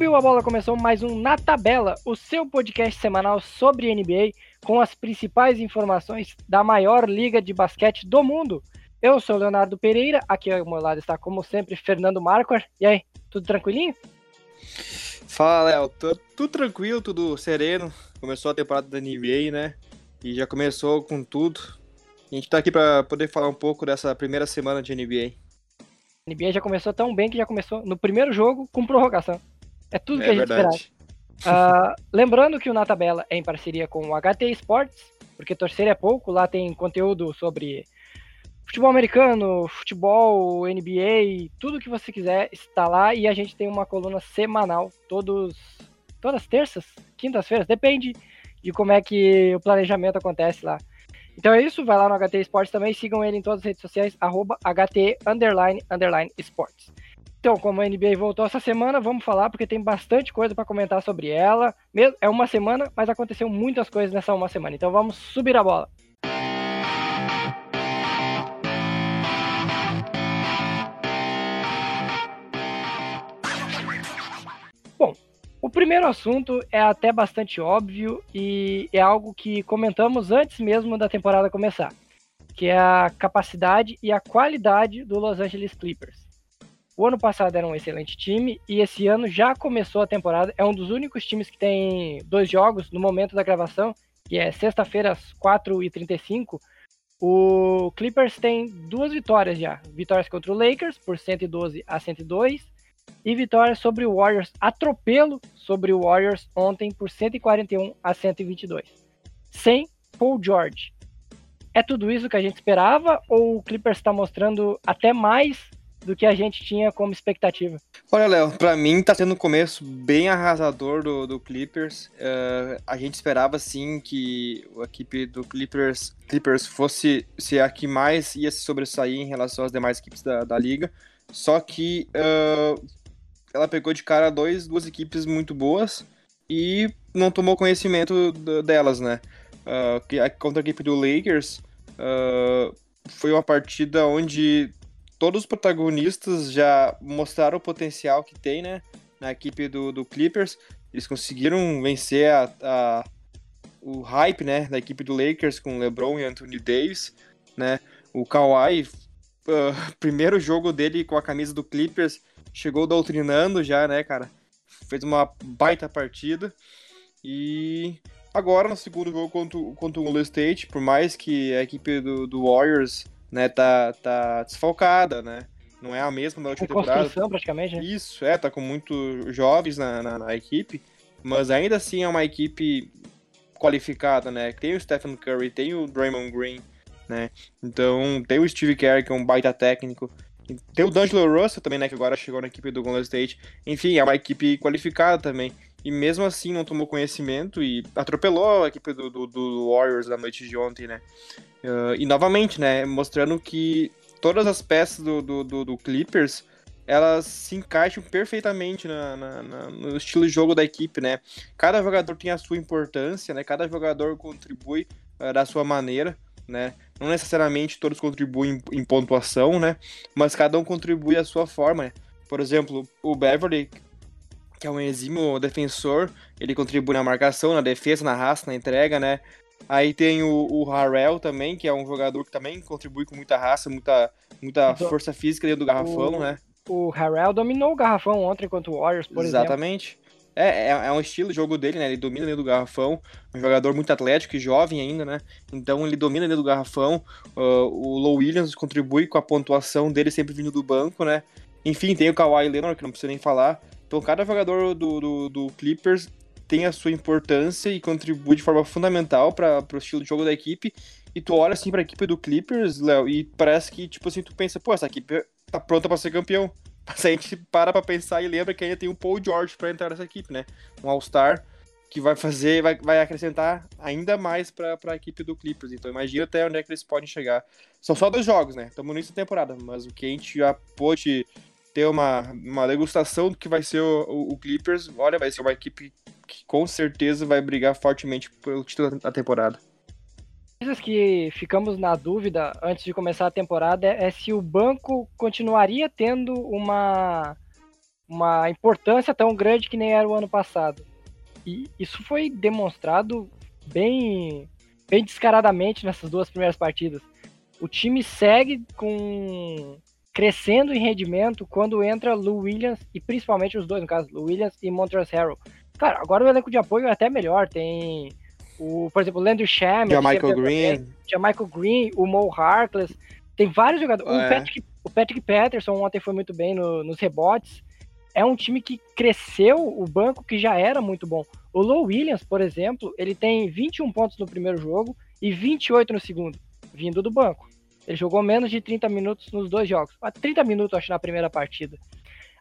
Subiu a bola começou mais um Na Tabela, o seu podcast semanal sobre NBA com as principais informações da maior liga de basquete do mundo. Eu sou Leonardo Pereira, aqui ao meu lado está, como sempre, Fernando Marquardt. E aí, tudo tranquilinho? Fala, Léo. Tudo tranquilo, tudo sereno. Começou a temporada da NBA, né? E já começou com tudo. A gente tá aqui para poder falar um pouco dessa primeira semana de NBA. A NBA já começou tão bem que já começou no primeiro jogo com prorrogação. É tudo é que a gente verdade. esperava. Uh, lembrando que o Na Tabela é em parceria com o HT Sports, porque torcer é pouco, lá tem conteúdo sobre futebol americano, futebol, NBA, tudo que você quiser está lá e a gente tem uma coluna semanal, todos, todas terças, quintas-feiras, depende de como é que o planejamento acontece lá. Então é isso, vai lá no HT Esportes também, sigam ele em todas as redes sociais, arroba HT underline, underline esportes. Então, como a NBA voltou essa semana, vamos falar porque tem bastante coisa para comentar sobre ela. É uma semana, mas aconteceu muitas coisas nessa uma semana. Então vamos subir a bola. Bom, o primeiro assunto é até bastante óbvio e é algo que comentamos antes mesmo da temporada começar, que é a capacidade e a qualidade do Los Angeles Clippers. O ano passado era um excelente time e esse ano já começou a temporada. É um dos únicos times que tem dois jogos no momento da gravação, que é sexta-feira às 4h35. O Clippers tem duas vitórias já. Vitórias contra o Lakers por 112 a 102 e vitória sobre o Warriors, atropelo sobre o Warriors ontem por 141 a 122. Sem Paul George. É tudo isso que a gente esperava ou o Clippers está mostrando até mais do que a gente tinha como expectativa? Olha, Léo, para mim tá sendo um começo bem arrasador do, do Clippers. Uh, a gente esperava sim que a equipe do Clippers, Clippers fosse ser a que mais ia se sobressair em relação às demais equipes da, da liga. Só que uh, ela pegou de cara dois, duas equipes muito boas e não tomou conhecimento delas, né? Uh, contra a equipe do Lakers, uh, foi uma partida onde todos os protagonistas já mostraram o potencial que tem, né? Na equipe do, do Clippers. Eles conseguiram vencer a, a, o hype, né? Da equipe do Lakers com LeBron e Anthony Davis, né? O Kawhi, uh, primeiro jogo dele com a camisa do Clippers, chegou doutrinando já, né, cara? Fez uma baita partida. E agora no segundo jogo contra, contra o Golden State, por mais que a equipe do, do Warriors né, tá, tá desfalcada, né? Não é a mesma da última com temporada. praticamente, né? Isso, é, tá com muitos jovens na, na, na, equipe, mas ainda assim é uma equipe qualificada, né? Tem o Stephen Curry, tem o Draymond Green, né? Então, tem o Steve Kerr, que é um baita técnico. Tem o D'Angelo Russell também, né? Que agora chegou na equipe do Golden State. Enfim, é uma equipe qualificada também. E mesmo assim não tomou conhecimento e atropelou a equipe do, do, do Warriors na noite de ontem, né? Uh, e novamente, né? Mostrando que todas as peças do, do, do, do Clippers elas se encaixam perfeitamente na, na, na, no estilo de jogo da equipe, né? Cada jogador tem a sua importância, né? Cada jogador contribui uh, da sua maneira, né? Não necessariamente todos contribuem em, em pontuação, né? Mas cada um contribui à sua forma, né? Por exemplo, o Beverly, que é um exímio defensor, ele contribui na marcação, na defesa, na raça, na entrega, né? Aí tem o, o Harrell também, que é um jogador que também contribui com muita raça, muita, muita força física dentro do garrafão, o, né? O Harrell dominou o garrafão ontem contra o Warriors, por Exatamente. exemplo. Exatamente. É, é, é, um estilo de jogo dele, né? Ele domina dentro do garrafão, um jogador muito atlético e jovem ainda, né? Então ele domina dentro do garrafão. Uh, o Low Williams contribui com a pontuação dele sempre vindo do banco, né? Enfim, tem o Kawhi Leonard, que não precisa nem falar. Então cada jogador do, do, do Clippers tem a sua importância e contribui de forma fundamental para o estilo de jogo da equipe. E tu olha assim para a equipe do Clippers, Léo, e parece que, tipo assim, tu pensa, pô, essa equipe tá pronta para ser campeão. Mas a gente para pra pensar e lembra que ainda tem um Paul George para entrar nessa equipe, né? Um All-Star que vai fazer, vai, vai acrescentar ainda mais para a equipe do Clippers. Então imagina até onde é que eles podem chegar. São só dois jogos, né? Estamos no início da temporada, mas o que a gente já pôde ter uma, uma degustação do que vai ser o, o, o Clippers, olha, vai ser uma equipe que com certeza vai brigar fortemente pelo título da temporada. Coisas que ficamos na dúvida antes de começar a temporada é se o banco continuaria tendo uma uma importância tão grande que nem era o ano passado. E isso foi demonstrado bem, bem descaradamente nessas duas primeiras partidas. O time segue com crescendo em rendimento quando entra Lou Williams e principalmente os dois, no caso, Lou Williams e Montrezl Harrell. Claro, agora o elenco de apoio é até melhor, tem o, por exemplo, o Landry Shamet, Michael Green, Michael Green, o Mo Harkless, tem vários jogadores. É. O, Patrick, o Patrick Patterson ontem foi muito bem no, nos rebotes. É um time que cresceu o banco que já era muito bom. O Low Williams, por exemplo, ele tem 21 pontos no primeiro jogo e 28 no segundo, vindo do banco. Ele jogou menos de 30 minutos nos dois jogos. 30 minutos, acho, na primeira partida.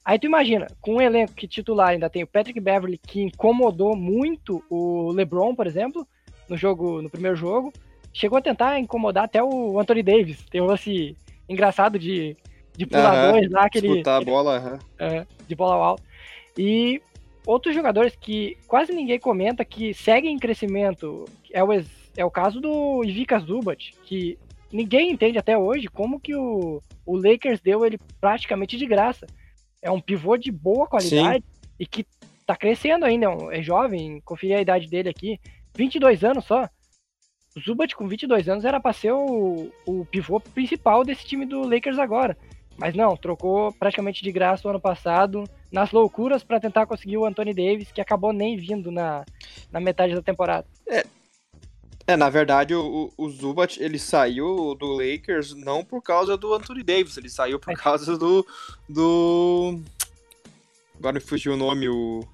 Aí tu imagina, com um elenco que titular ainda tem o Patrick Beverly, que incomodou muito o LeBron, por exemplo, no jogo, no primeiro jogo. Chegou a tentar incomodar até o Anthony Davis. Tem um lance engraçado de, de puladores -huh. lá, aquele. Disputar a bola, uh -huh. de bola alta. E outros jogadores que quase ninguém comenta que seguem em crescimento é o, é o caso do Ivica Zubat, que ninguém entende até hoje como que o, o Lakers deu ele praticamente de graça. É um pivô de boa qualidade Sim. e que tá crescendo ainda, é, é jovem, conferi a idade dele aqui, 22 anos só. O Zubat com 22 anos era para ser o, o pivô principal desse time do Lakers agora. Mas não, trocou praticamente de graça o ano passado, nas loucuras para tentar conseguir o Anthony Davis, que acabou nem vindo na, na metade da temporada. É, é, na verdade, o, o Zubat, ele saiu do Lakers não por causa do Anthony Davis, ele saiu por causa do... do... Agora me fugiu o nome, o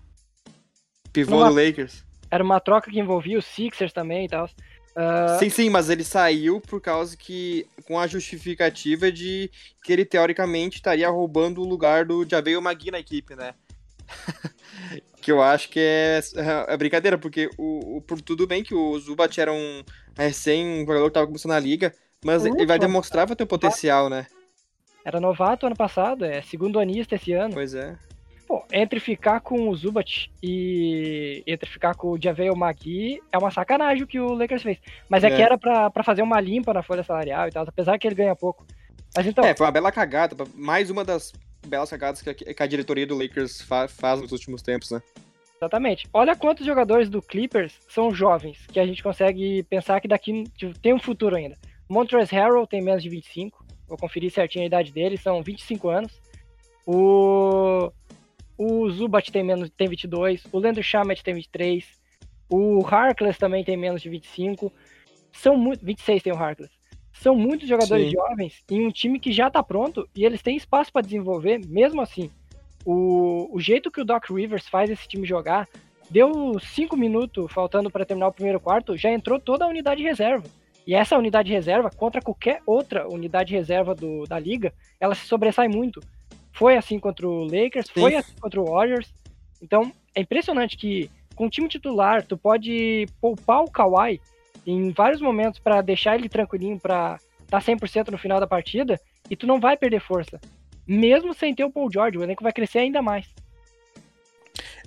pivô Uma... do Lakers. Era uma troca que envolvia os Sixers também e tal. Uh... Sim, sim, mas ele saiu por causa que. com a justificativa de que ele teoricamente estaria roubando o lugar do Javel Magui na equipe, né? que eu acho que é, é, é brincadeira, porque o, o, por tudo bem que o Zubat era um recém um jogador que tava começando na liga, mas ele vai demonstrar vai ter um potencial, né? Era novato ano passado, é segundo anista esse ano. Pois é. Pô, entre ficar com o Zubat e entre ficar com o Javel Magui, é uma sacanagem o que o Lakers fez. Mas é, é. que era pra, pra fazer uma limpa na folha salarial e tal, apesar que ele ganha pouco. Mas então... É, foi uma bela cagada, mais uma das belas a, que a diretoria do Lakers fa faz nos últimos tempos, né? Exatamente. Olha quantos jogadores do Clippers são jovens, que a gente consegue pensar que daqui tipo, tem um futuro ainda. Montrezl Harrell tem menos de 25, vou conferir certinho a idade dele, são 25 anos. O o Zubat tem menos tem 22, o Leandro Shamet tem 23, o Harkless também tem menos de 25. São muito 26 tem o Harkless. São muitos jogadores Sim. jovens em um time que já está pronto e eles têm espaço para desenvolver, mesmo assim. O, o jeito que o Doc Rivers faz esse time jogar, deu 5 minutos faltando para terminar o primeiro quarto, já entrou toda a unidade reserva. E essa unidade reserva, contra qualquer outra unidade reserva do, da liga, ela se sobressai muito. Foi assim contra o Lakers, Sim. foi assim contra o Warriors. Então, é impressionante que com o time titular, tu pode poupar o Kawhi em vários momentos para deixar ele tranquilinho para estar tá 100% no final da partida e tu não vai perder força. Mesmo sem ter o Paul George, o elenco vai crescer ainda mais.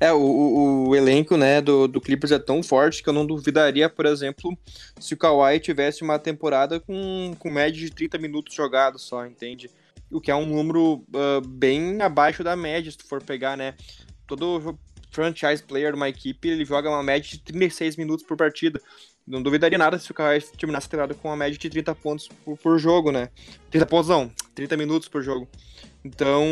É, o, o, elenco né, do, do Clippers é tão forte que eu não duvidaria, por exemplo, se o Kawhi tivesse uma temporada com, com média de 30 minutos jogados só, entende? o que é um número uh, bem abaixo da média, se tu for pegar, né? Todo franchise player de uma equipe, ele joga uma média de 36 minutos por partida. Não duvidaria nada se o Kawhi terminasse a temporada com uma média de 30 pontos por, por, jogo, né? 30 pontos não, 30 minutos por jogo. Então,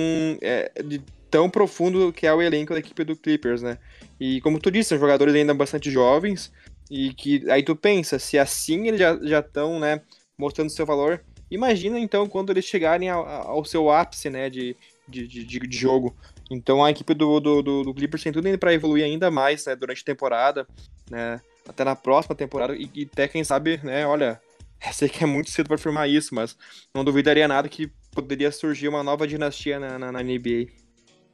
é de tão profundo que é o elenco da equipe do Clippers, né? E como tu disse, são jogadores ainda bastante jovens, e que aí tu pensa, se assim eles já estão, né, mostrando seu valor, Imagina então quando eles chegarem ao, ao seu ápice né, de, de, de, de, jogo. Então a equipe do, do, do, do Clippers tem tudo para evoluir ainda mais né, durante a temporada, né, até na próxima temporada, e, e até quem sabe, né, olha, sei que é muito cedo para afirmar isso, mas não duvidaria nada que poderia surgir uma nova dinastia na, na, na NBA.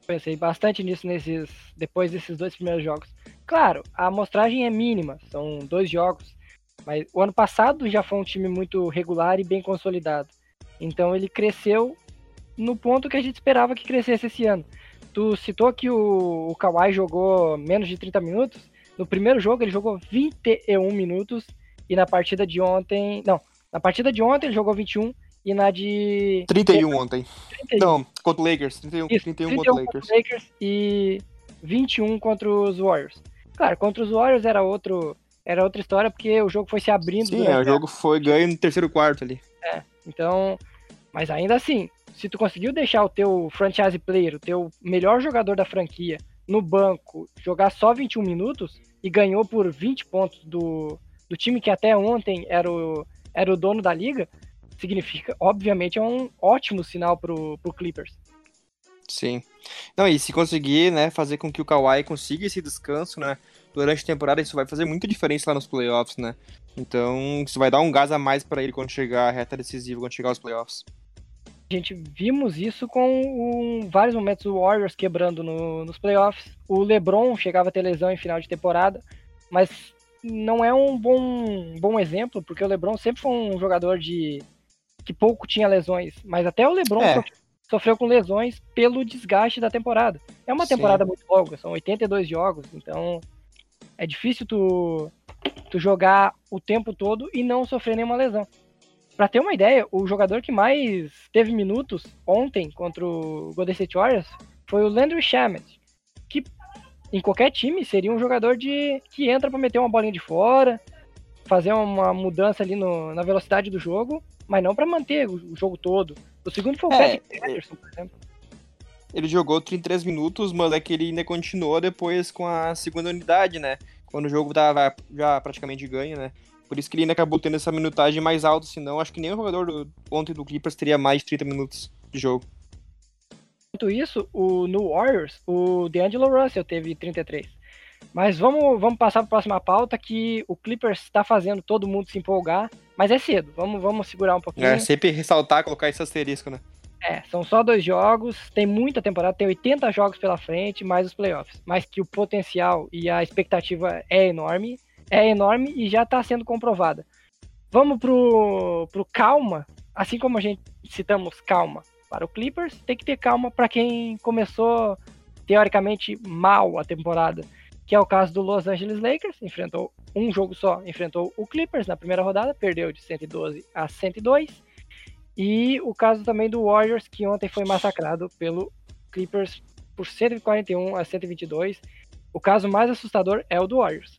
Pensei bastante nisso nesses, depois desses dois primeiros jogos. Claro, a amostragem é mínima, são dois jogos, mas o ano passado já foi um time muito regular e bem consolidado. Então ele cresceu no ponto que a gente esperava que crescesse esse ano. Tu citou que o, o Kawhi jogou menos de 30 minutos. No primeiro jogo ele jogou 21 minutos e na partida de ontem, não, na partida de ontem ele jogou 21 e na de. 31 ontem. 31. Não, contra o Lakers. 31, Isso, 31, 31 contra o Lakers. Lakers e 21 contra os Warriors. Claro, contra os Warriors era outro. Era outra história, porque o jogo foi se abrindo. Sim, é, o jogo foi ganho no terceiro quarto ali. Então, mas ainda assim, se tu conseguiu deixar o teu franchise player, o teu melhor jogador da franquia, no banco, jogar só 21 minutos e ganhou por 20 pontos do, do time que até ontem era o, era o dono da liga, significa, obviamente, é um ótimo sinal pro, pro Clippers. Sim. Não, e se conseguir, né, fazer com que o Kawhi consiga esse descanso, né, durante a temporada, isso vai fazer muita diferença lá nos playoffs, né? Então, isso vai dar um gás a mais pra ele quando chegar a reta decisiva, quando chegar aos playoffs. A gente vimos isso com um- vários momentos o Warriors quebrando no- nos playoffs. O LeBron chegava a ter lesão em final de temporada, mas não é um bom, bom exemplo, porque o LeBron sempre foi um jogador de que pouco tinha lesões, mas até o LeBron É. sof- sofreu com lesões pelo desgaste da temporada. É uma Sim. temporada muito longa, são 82 jogos, então é difícil tu, tu jogar o tempo todo e não sofrer nenhuma lesão. Pra ter uma ideia, o jogador que mais teve minutos ontem contra o Golden State Warriors foi o Landry Shamet, que em qualquer time seria um jogador de que entra pra meter uma bolinha de fora, fazer uma mudança ali no- na velocidade do jogo, mas não pra manter o, o jogo todo. O segundo foi o É, Patrick Patterson, por exemplo. Ele jogou 33 minutos, mas é que ele ainda continuou depois com a segunda unidade, né? Quando o jogo tava já praticamente ganho, né? Por isso que ele ainda acabou tendo essa minutagem mais alta, senão acho que nenhum jogador do, ontem do Clippers teria mais de 30 minutos de jogo. Enquanto isso, o, no Warriors, o D'Angelo Russell teve 33. Mas vamos, vamos passar para a próxima pauta que o Clippers está fazendo todo mundo se empolgar, mas é cedo. Vamos, vamos segurar um pouquinho. É, sempre ressaltar, colocar esse asterisco, né? É, são só dois jogos, tem muita temporada, tem 80 jogos pela frente, mais os playoffs. Mas que o potencial e a expectativa é enorme, é enorme e já está sendo comprovada. Vamos pro, pro calma, assim como a gente citamos calma para o Clippers, tem que ter calma para quem começou teoricamente mal a temporada, que é o caso do Los Angeles Lakers, enfrentou um jogo só, enfrentou o Clippers na primeira rodada, perdeu de 112 a 102. E o caso também do Warriors, que ontem foi massacrado pelo Clippers por 141 a 122. O caso mais assustador é o do Warriors.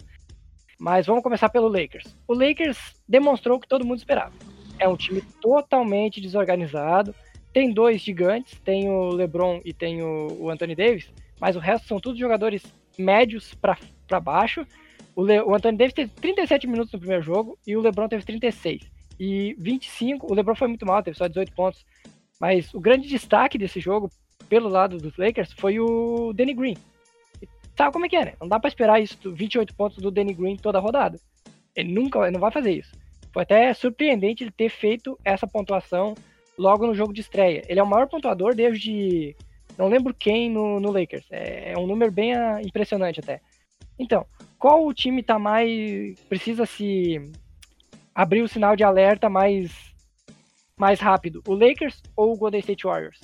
Mas vamos começar pelo Lakers. O Lakers demonstrou o que todo mundo esperava. É um time totalmente desorganizado. Tem dois gigantes, tem o LeBron e tem o, Anthony Davis, mas o resto são todos jogadores médios para baixo. O, Le, o Anthony Davis teve 37 minutos no primeiro jogo e o LeBron teve 36 e 25. O LeBron foi muito mal, teve só 18 pontos. Mas o grande destaque desse jogo, pelo lado dos Lakers, foi o Danny Green. Sabe como é que é, né? Não dá pra esperar isso, 28 pontos do Danny Green toda rodada. Ele nunca ele não vai fazer isso. Foi até surpreendente ele ter feito essa pontuação logo no jogo de estreia. Ele é o maior pontuador desde. Não lembro quem no, no Lakers. É, é um número bem ah, impressionante até. Então, qual o time tá mais. precisa se abrir o sinal de alerta mais, mais rápido? O Lakers ou o Golden State Warriors?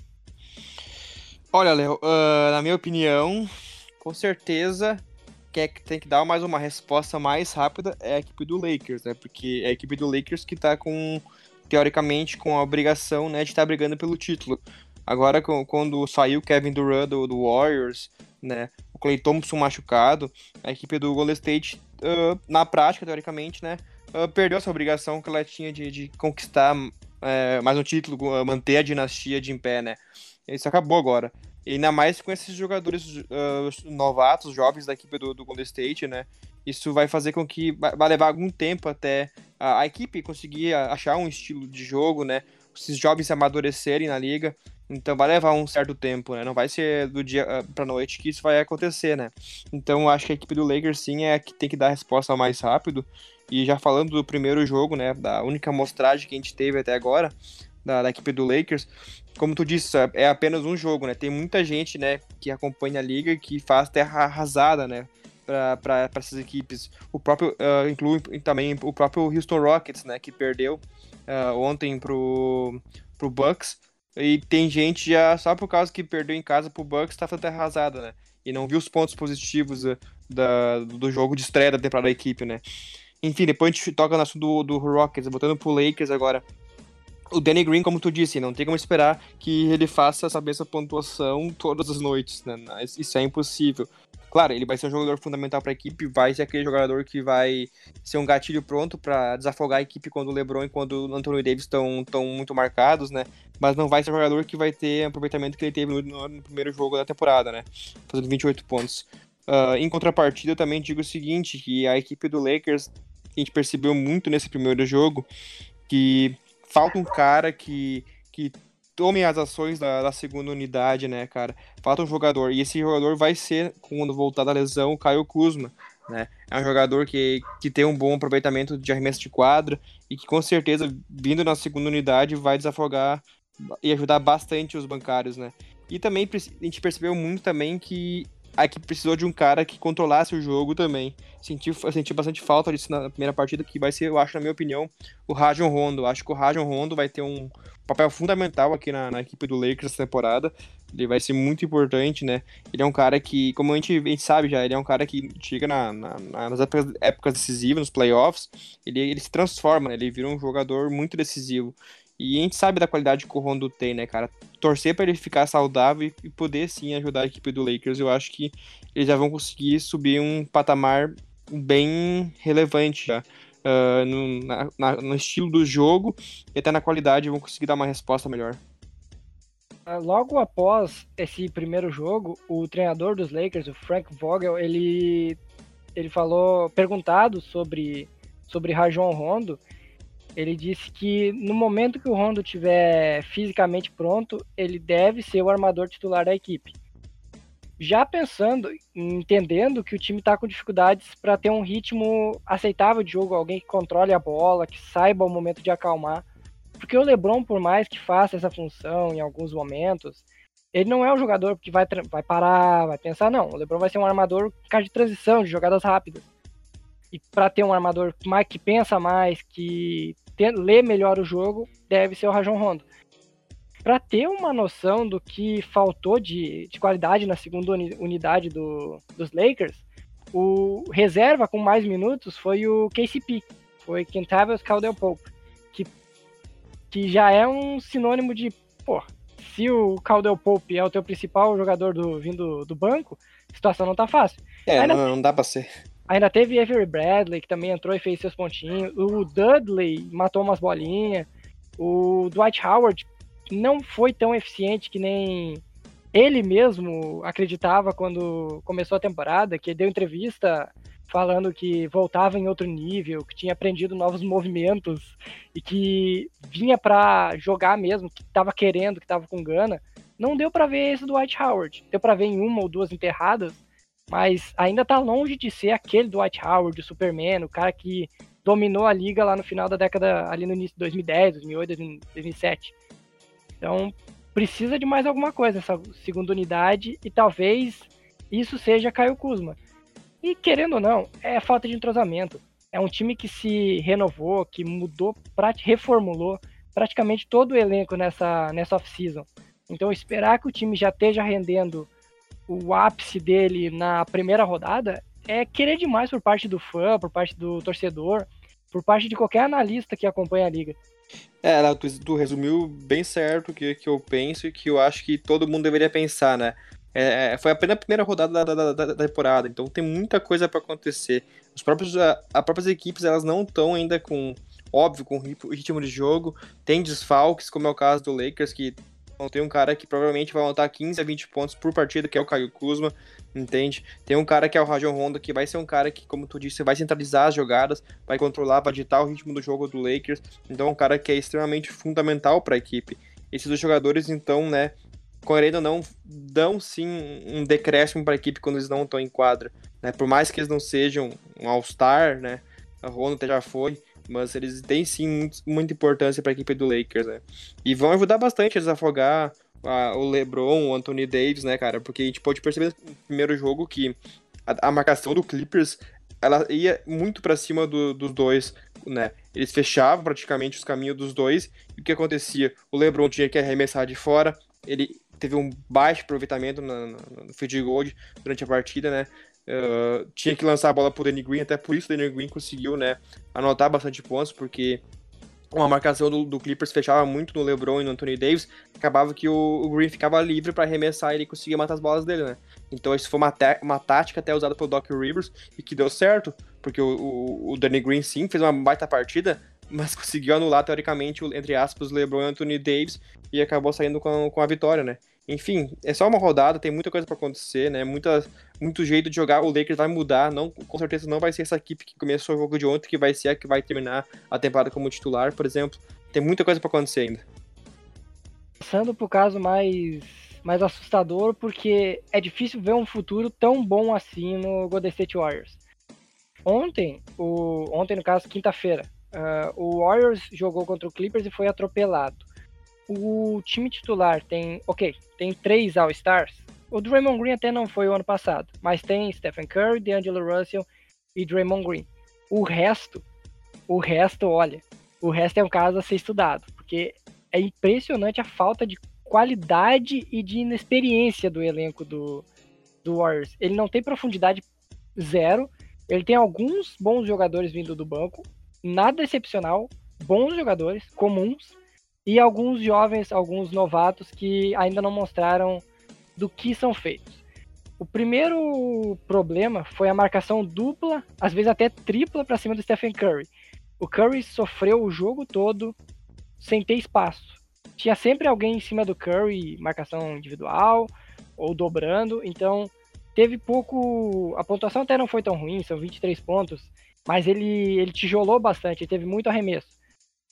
Olha, Léo, uh, na minha opinião, com certeza quem é que tem que dar mais uma resposta mais rápida é a equipe do Lakers, né? Porque é a equipe do Lakers que tá com, teoricamente, com a obrigação né, de estar tá brigando pelo título. Agora, quando saiu Kevin Durant do, do, Warriors, né? O Clay Thompson machucado, a equipe do Golden State, uh, na prática, teoricamente, né? Uh, perdeu essa obrigação que ela tinha de, de conquistar uh, mais um título, manter a dinastia de em pé, né? Isso acabou agora. Ainda mais com esses jogadores uh, novatos, jovens da equipe do, do Golden State, né? Isso vai fazer com que vai levar algum tempo até a, a, equipe conseguir achar um estilo de jogo, né? Esses jovens amadurecerem na liga. Então vai levar um certo tempo, né? Não vai ser do dia uh, pra noite que isso vai acontecer, né? Então acho que a equipe do Lakers sim é a que tem que dar a resposta mais rápido. E já falando do primeiro jogo, né? Da única amostragem que a gente teve até agora, da, da, equipe do Lakers. Como tu disse, é apenas um jogo, né? Tem muita gente, né, que acompanha a liga que faz terra arrasada, né, para essas equipes. O próprio, uh, inclui também o próprio Houston Rockets, né, que perdeu uh, ontem pro, pro Bucks. E tem gente já, só por causa que perdeu em casa pro Bucks, tá fazendo terra arrasada, né? E não viu os pontos positivos uh, da, do jogo de estreia da temporada da equipe, né? Enfim, depois a gente toca no assunto do, do Rockets, voltando pro Lakers agora o Danny Green, como tu disse, não tem como esperar que ele faça essa mesma pontuação todas as noites, né? Isso é impossível. Claro, ele vai ser um jogador fundamental para a equipe, vai ser aquele jogador que vai ser um gatilho pronto para desafogar a equipe quando o LeBron e quando o Anthony Davis estão muito marcados, né? Mas não vai ser um jogador que vai ter aproveitamento que ele teve no, no primeiro jogo da temporada, né? Fazendo 28 pontos. Uh, em contrapartida, eu também digo o seguinte, que a equipe do Lakers, a gente percebeu muito nesse primeiro jogo, que falta um cara que, que tome as ações da, da, segunda unidade, né, cara? Falta um jogador. E esse jogador vai ser, quando voltar da lesão, o Caio Kuzma. Né? É um jogador que, que tem um bom aproveitamento de arremesso de quadra e que com certeza, vindo na segunda unidade, vai desafogar e ajudar bastante os bancários, né? E também a gente percebeu muito também que a equipe precisou de um cara que controlasse o jogo também. Senti, senti bastante falta disso na primeira partida, que vai ser, eu acho, na minha opinião, o Rajon Rondo. Acho que o Rajon Rondo vai ter um papel fundamental aqui na, na, equipe do Lakers essa temporada. Ele vai ser muito importante, né? Ele é um cara que, como a gente, a gente sabe já, ele é um cara que chega na, na, nas épocas, épocas, decisivas, nos playoffs, ele, ele se transforma, né? ele vira um jogador muito decisivo. E a gente sabe da qualidade que o Rondo tem, né, cara? Torcer para ele ficar saudável e poder sim ajudar a equipe do Lakers, eu acho que eles já vão conseguir subir um patamar bem relevante já. Uh, no, na, na, no estilo do jogo e até na qualidade vão conseguir dar uma resposta melhor. Ah, logo após esse primeiro jogo, o treinador dos Lakers, o Frank Vogel, ele, ele falou, perguntado sobre, sobre Rajon Rondo, ele disse que no momento que o Rondo estiver fisicamente pronto, ele deve ser o armador titular da equipe. Já pensando, entendendo que o time está com dificuldades para ter um ritmo aceitável de jogo, alguém que controle a bola, que saiba o momento de acalmar. Porque o LeBron, por mais que faça essa função em alguns momentos, ele não é um jogador que vai, vai parar, vai pensar, não. O LeBron vai ser um armador de transição, de jogadas rápidas. E para ter um armador mais, que pensa mais, que ter, ler melhor o jogo, deve ser o Rajon Rondo. Para ter uma noção do que faltou de, de qualidade na segunda unidade do, dos Lakers, o reserva com mais minutos foi o KCP, foi Kentavious Caldwell Pope, que, que já é um sinônimo de, pô, se o Caldwell Pope é o teu principal jogador do, vindo do banco, a situação não tá fácil. É, não, não dá pra ser. Ainda teve Avery Bradley, que também entrou e fez seus pontinhos. O Dudley matou umas bolinhas. O Dwight Howard não foi tão eficiente que nem ele mesmo acreditava quando começou a temporada, que deu entrevista falando que voltava em outro nível, que tinha aprendido novos movimentos e que vinha para jogar mesmo, que estava querendo, que estava com gana. Não deu para ver esse Dwight Howard. Deu para ver em uma ou duas enterradas, mas ainda tá longe de ser aquele White Howard, o Superman, o cara que dominou a liga lá no final da década, ali no início de 2010, 2008, 2007. Então, precisa de mais alguma coisa essa segunda unidade e talvez isso seja Caio Kuzma. E querendo ou não, é falta de entrosamento. É um time que se renovou, que mudou, reformulou praticamente todo o elenco nessa, nessa off-season. Então, esperar que o time já esteja rendendo o ápice dele na primeira rodada é querer demais por parte do fã, por parte do torcedor, por parte de qualquer analista que acompanha a liga. É, tu, tu resumiu bem certo o que, que eu penso e que eu acho que todo mundo deveria pensar, né? É, é foi apenas a primeira rodada da, da, da, da temporada, então tem muita coisa para acontecer. Os próprios, a, as próprias equipes elas não estão ainda com, óbvio, com ritmo de jogo, tem desfalques, como é o caso do Lakers, que tem um cara que provavelmente vai anotar 15 a 20 pontos por partida, que é o Caio Kuzma, entende? Tem um cara que é o Rajon Rondo, que vai ser um cara que, como tu disse, vai centralizar as jogadas, vai controlar, vai ditar o ritmo do jogo do Lakers. Então é um cara que é extremamente fundamental para a equipe. Esses dois jogadores, então, né, querendo ou não, dão sim um decréscimo para a equipe quando eles não estão em quadra. Né? Por mais que eles não sejam um All-Star, né? O Rondo até já foi, mas eles têm sim muito, muita importância para a equipe do Lakers, né? E vão ajudar bastante a desafogar a, o LeBron, o Anthony Davis, né, cara? Porque a gente pode perceber no primeiro jogo que a, a marcação do Clippers ela ia muito para cima do, dos dois, né? Eles fechavam praticamente os caminhos dos dois. E o que acontecia? O LeBron tinha que arremessar de fora, ele teve um baixo aproveitamento no, no, no field goal durante a partida, né? Uh, tinha que lançar a bola pro Danny Green, até por isso o Danny Green conseguiu, né, anotar bastante pontos, porque uma marcação do, do, Clippers fechava muito no LeBron e no Anthony Davis, acabava que o, o Green ficava livre para arremessar e ele conseguia matar as bolas dele, né? Então isso foi uma, uma tática até usada pelo Doc Rivers e que deu certo, porque o, o, o Danny Green sim fez uma baita partida, mas conseguiu anular teoricamente, entre aspas, o LeBron e o Anthony Davis e acabou saindo com, com a vitória, né? Enfim, é só uma rodada, tem muita coisa para acontecer, né? Muita, muito jeito de jogar. O Lakers vai mudar, não, com certeza não vai ser essa equipe que começou o jogo de ontem que vai ser a que vai terminar a temporada como titular, por exemplo. Tem muita coisa para acontecer ainda. Passando pro caso mais mais assustador, porque é difícil ver um futuro tão bom assim no Golden State Warriors. Ontem, o, ontem no caso, quinta-feira, uh, o Warriors jogou contra o Clippers e foi atropelado. O time titular tem, ok, tem três All-Stars. O Draymond Green até não foi o ano passado, mas tem Stephen Curry, DeAngelo Russell e Draymond Green. O resto, o resto, olha, o resto é um caso a ser estudado, porque é impressionante a falta de qualidade e de inexperiência do elenco do, do Warriors. Ele não tem profundidade zero, ele tem alguns bons jogadores vindo do banco, nada excepcional, bons jogadores, comuns, e alguns jovens, alguns novatos que ainda não mostraram do que são feitos. O primeiro problema foi a marcação dupla, às vezes até tripla para cima do Stephen Curry. O Curry sofreu o jogo todo sem ter espaço. Tinha sempre alguém em cima do Curry, marcação individual ou dobrando, então teve pouco. A pontuação até não foi tão ruim, são 23 pontos, mas ele, ele tijolou bastante, teve muito arremesso.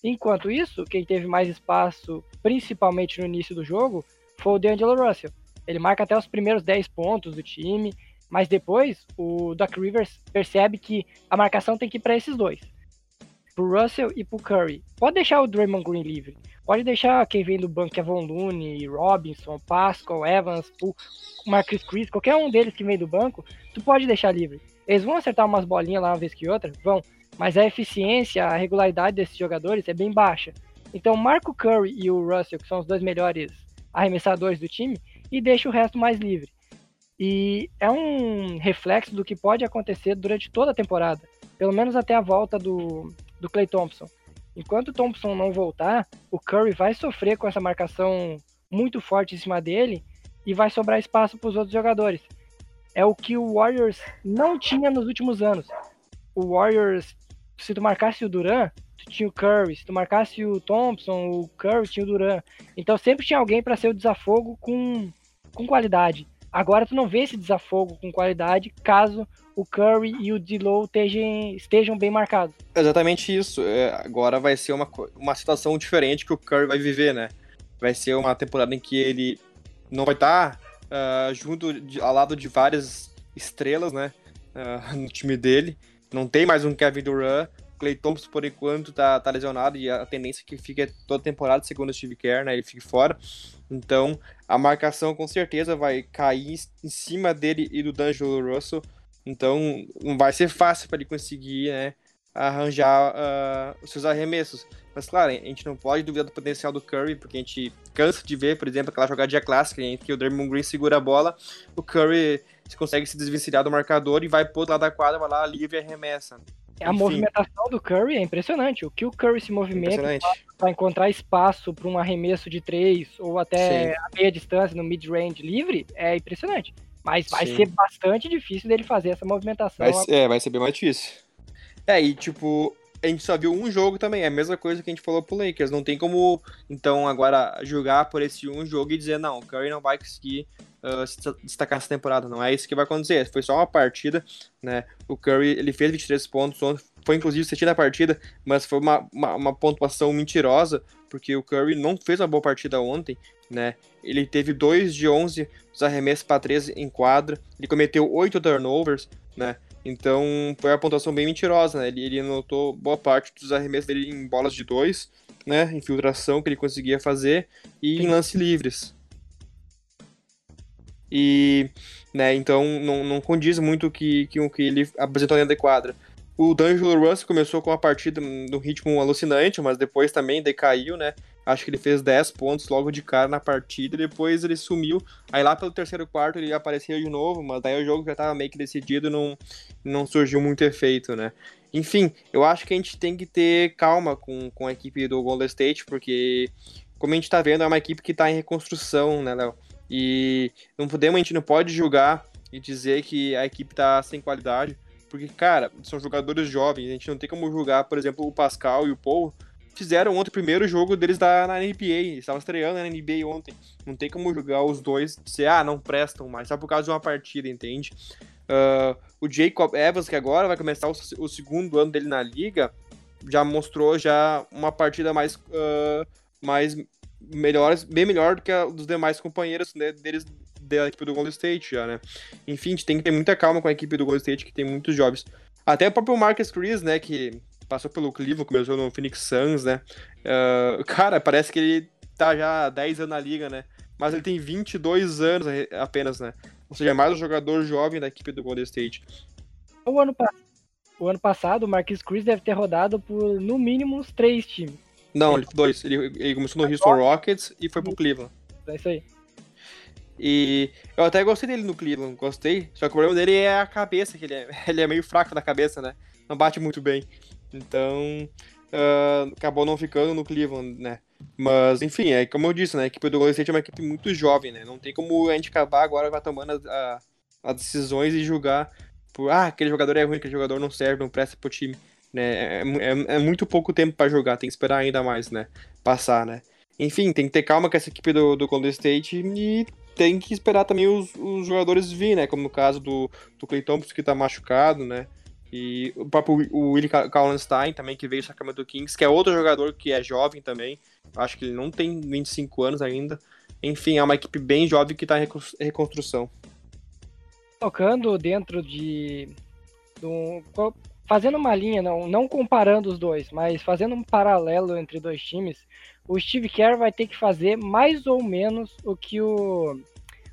Enquanto isso, quem teve mais espaço, principalmente no início do jogo, foi o DeAngelo Russell. Ele marca até os primeiros 10 pontos do time, mas depois o Doc Rivers percebe que a marcação tem que ir para esses dois. Pro Russell e pro Curry. Pode deixar o Draymond Green livre. Pode deixar quem vem do banco, Kevin Looney, Robinson, Pascal, Evans, o Marcus Chris, qualquer um deles que vem do banco, tu pode deixar livre. Eles vão acertar umas bolinhas lá uma vez que outra? Vão mas a eficiência, a regularidade desses jogadores é bem baixa. Então marca o Curry e o Russell, que são os dois melhores arremessadores do time, e deixa o resto mais livre. E é um reflexo do que pode acontecer durante toda a temporada, pelo menos até a volta do, do Clay Thompson. Enquanto o Thompson não voltar, o Curry vai sofrer com essa marcação muito forte em cima dele e vai sobrar espaço para os outros jogadores. É o que o Warriors não tinha nos últimos anos. O Warriors se tu marcasse o Duran, tu tinha o Curry. Se tu marcasse o Thompson, o Curry tinha o Duran. Então sempre tinha alguém para ser o desafogo com, com qualidade. Agora tu não vê esse desafogo com qualidade caso o Curry e o D'Lo estejam, estejam bem marcados. Exatamente isso. É, agora vai ser uma, uma situação diferente que o Curry vai viver, né? Vai ser uma temporada em que ele não vai estar tá, uh, junto de, ao lado de várias estrelas, né? Uh, no time dele não tem mais um Kevin Durant. Clay Thompson, por enquanto, tá, tá lesionado e a tendência é que fique toda temporada, segundo o Steve Kerr, né? Ele fique fora. Então, a marcação com certeza vai cair em cima dele e do D'Angelo Russell. Então, não vai ser fácil para ele conseguir, né? Arranjar uh, os seus arremessos. Mas, claro, a gente não pode duvidar do potencial do Curry, porque a gente cansa de ver, por exemplo, aquela jogadinha clássica em que o Draymond Green segura a bola, o Curry você consegue se desvencilhar do marcador e vai pro outro lado da quadra, vai lá livre e arremessa. A Enfim. movimentação do Curry é impressionante. O que o Curry se movimenta para encontrar espaço para um arremesso de três ou até Sim. a meia distância no mid-range livre é impressionante. Mas vai Sim. ser bastante difícil dele fazer essa movimentação. Vai, é, vai ser bem mais difícil. É, e tipo, a gente só viu um jogo também, é a mesma coisa que a gente falou pro Lakers. Não tem como, então, agora julgar por esse um jogo e dizer, não, o Curry não vai conseguir uh, se destacar essa temporada. Não é isso que vai acontecer. Foi só uma partida, né? O Curry ele fez 23 pontos ontem, foi inclusive o da partida, mas foi uma, uma, uma, pontuação mentirosa, porque o Curry não fez uma boa partida ontem, né? Ele teve 2 de 11 dos arremessos para 13 em quadra, ele cometeu 8 turnovers, né? Então foi uma pontuação bem mentirosa, né? Ele, ele anotou boa parte dos arremessos dele em bolas de 2, né? Infiltração que ele conseguia fazer e em lance livres. E, né, então não, não condiz muito que, que o que ele apresentou dentro da quadra. O D'Angelo Russell começou com a partida num ritmo alucinante, mas depois também decaiu, né? Acho que ele fez 10 pontos logo de cara na partida, depois ele sumiu. Aí lá pelo terceiro quarto ele apareceu de novo, mas daí o jogo já tava meio que decidido, não, não surgiu muito efeito, né? Enfim, eu acho que a gente tem que ter calma com, com a equipe do Golden State, porque, como a gente tá vendo, é uma equipe que tá em reconstrução, né, Léo? E não podemos, a gente não pode julgar e dizer que a equipe tá sem qualidade, porque, cara, são jogadores jovens, a gente não tem como julgar, por exemplo, o Pascal e o Paul fizeram ontem o primeiro jogo deles da, na NBA, estavam estreando na NBA ontem, não tem como julgar os dois, dizer, ah, não prestam mais, só por causa de uma partida, entende? Uh, o Jacob Evans, que agora vai começar o, o, segundo ano dele na liga, já mostrou já uma partida mais, uh, mais melhores, bem melhor do que a dos demais companheiros né, deles da equipe do Golden State já, né? Enfim, a gente tem que ter muita calma com a equipe do Golden State, que tem muitos jovens. Até o próprio Marcus Chris, né, que passou pelo Cleveland, começou no Phoenix Suns, né? Uh, cara, parece que ele tá já há 10 anos na liga, né? Mas ele tem 22 anos apenas, né? Ou seja, é mais um jogador jovem da equipe do Golden State. O ano, o ano passado, o Marquis Chris deve ter rodado por, no mínimo, uns três times. Não, ele dois. Ele, ele começou no Houston Rockets e foi pro Cleveland. É isso aí. E eu até gostei dele no Cleveland, gostei. Só que o problema dele é a cabeça, que ele é, ele é meio fraco na cabeça, né? Não bate muito bem. Então, uh, acabou não ficando no Cleveland, né? Mas, enfim, é como eu disse, né? A equipe do Golden State é uma equipe muito jovem, né? Não tem como a gente acabar agora vai tomando as decisões e julgar por, ah, aquele jogador é ruim, aquele jogador não serve, não presta pro time. Né? É, é, é muito pouco tempo para jogar, tem que esperar ainda mais, né? Passar, né? Enfim, tem que ter calma com essa equipe do, do Golden State e tem que esperar também os, os jogadores vir, né? Como no caso do, do Clay Thompson, que tá machucado, né? E o próprio o Willie Kallenstein também, que veio do Sacramento Kings, que é outro jogador que é jovem também. Acho que ele não tem 25 anos ainda. Enfim, é uma equipe bem jovem que está em reconstrução. Tocando dentro de. Do, fazendo uma linha, não, não comparando os dois, mas fazendo um paralelo entre dois times, o Steve Kerr vai ter que fazer mais ou menos o que o,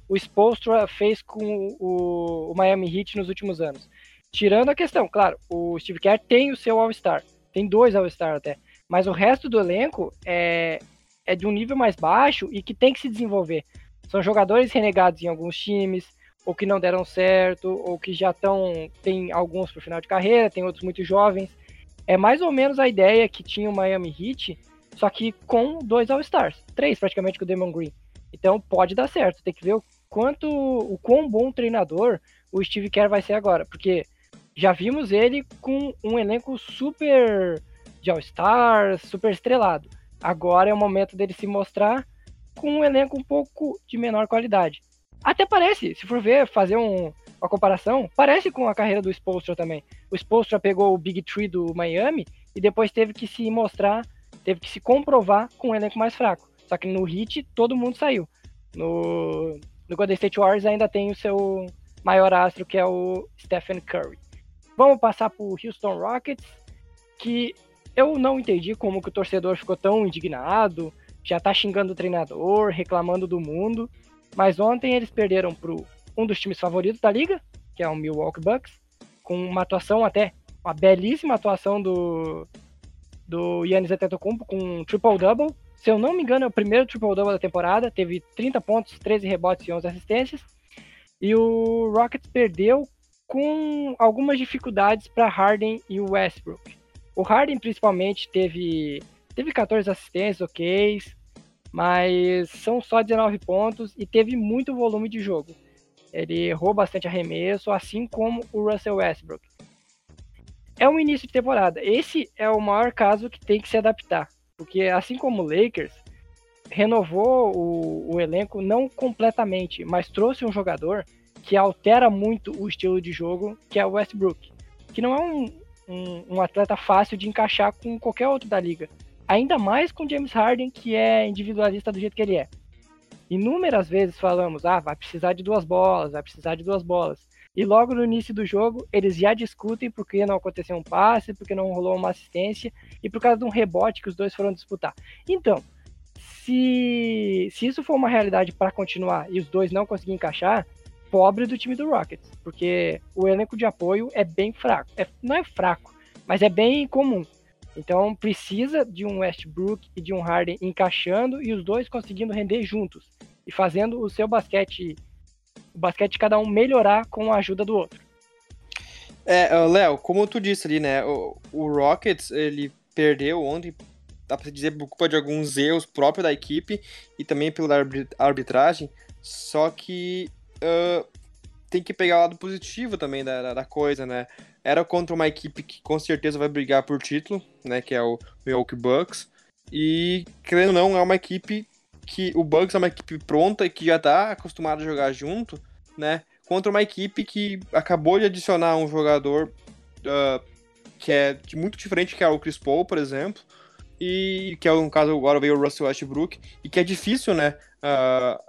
o Spolstra fez com o, o Miami Heat nos últimos anos Tirando a questão, claro, o Steve Kerr tem o seu All-Star, tem dois All-Star até, mas o resto do elenco é, é de um nível mais baixo e que tem que se desenvolver. São jogadores renegados em alguns times, ou que não deram certo, ou que já estão. Tem alguns para o final de carreira, tem outros muito jovens. É mais ou menos a ideia que tinha o Miami Heat, só que com dois All-Stars, três praticamente com o Damon Green. Então pode dar certo, tem que ver o quanto, o quão bom treinador o Steve Kerr vai ser agora, porque já vimos ele com um elenco super de All-Star, super estrelado. Agora é o momento dele se mostrar com um elenco um pouco de menor qualidade. Até parece, se for ver, fazer um, uma comparação, parece com a carreira do Spolstra também. O Spolstra pegou o Big Tree do Miami e depois teve que se mostrar, teve que se comprovar com um elenco mais fraco. Só que no Heat todo mundo saiu. No, no Golden State Warriors ainda tem o seu maior astro que é o Stephen Curry. Vamos passar para o Houston Rockets, que eu não entendi como que o torcedor ficou tão indignado, já tá xingando o treinador, reclamando do mundo, mas ontem eles perderam para um dos times favoritos da liga, que é o Milwaukee Bucks, com uma atuação até, uma belíssima atuação do do Yannis Antetokounmpo com um triple-double. Se eu não me engano, é o primeiro triple-double da temporada, teve 30 pontos, 13 rebotes e 11 assistências. E o Rockets perdeu com algumas dificuldades para Harden e o Westbrook. O Harden principalmente teve teve 14 assistências, ok, mas são só 19 pontos e teve muito volume de jogo. Ele errou bastante arremesso, assim como o Russell Westbrook. É um início de temporada. Esse é o maior caso que tem que se adaptar, porque assim como o Lakers renovou o, o elenco não completamente, mas trouxe um jogador que altera muito o estilo de jogo, que é o Westbrook, que não é um, um, um atleta fácil de encaixar com qualquer outro da liga. Ainda mais com James Harden, que é individualista do jeito que ele é. Inúmeras vezes falamos, ah, vai precisar de duas bolas, vai precisar de duas bolas. E logo no início do jogo, eles já discutem porque não aconteceu um passe, porque não rolou uma assistência e por causa de um rebote que os dois foram disputar. Então, se, se isso for uma realidade para continuar e os dois não conseguirem encaixar, pobre do time do Rockets, porque o elenco de apoio é bem fraco. É, não é fraco, mas é bem comum. Então precisa de um Westbrook e de um Harden encaixando e os dois conseguindo render juntos e fazendo o seu basquete, o basquete de cada um melhorar com a ajuda do outro. É, Léo, como tu disse ali, né, o, o Rockets, ele perdeu ontem, dá pra dizer, por culpa de alguns erros próprios da equipe e também pela arbitragem, só que uh, tem que pegar o lado positivo também da, da coisa, né? Era contra uma equipe que com certeza vai brigar por título, né, que é o Milwaukee Bucks, e, querendo ou não, é uma equipe que o Bucks é uma equipe pronta e que já tá acostumada a jogar junto, né? contra uma equipe que acabou de adicionar um jogador uh, que é muito diferente, que é o Chris Paul, por exemplo, e que é um caso agora veio o Russell Westbrook, e que é difícil, né, uh,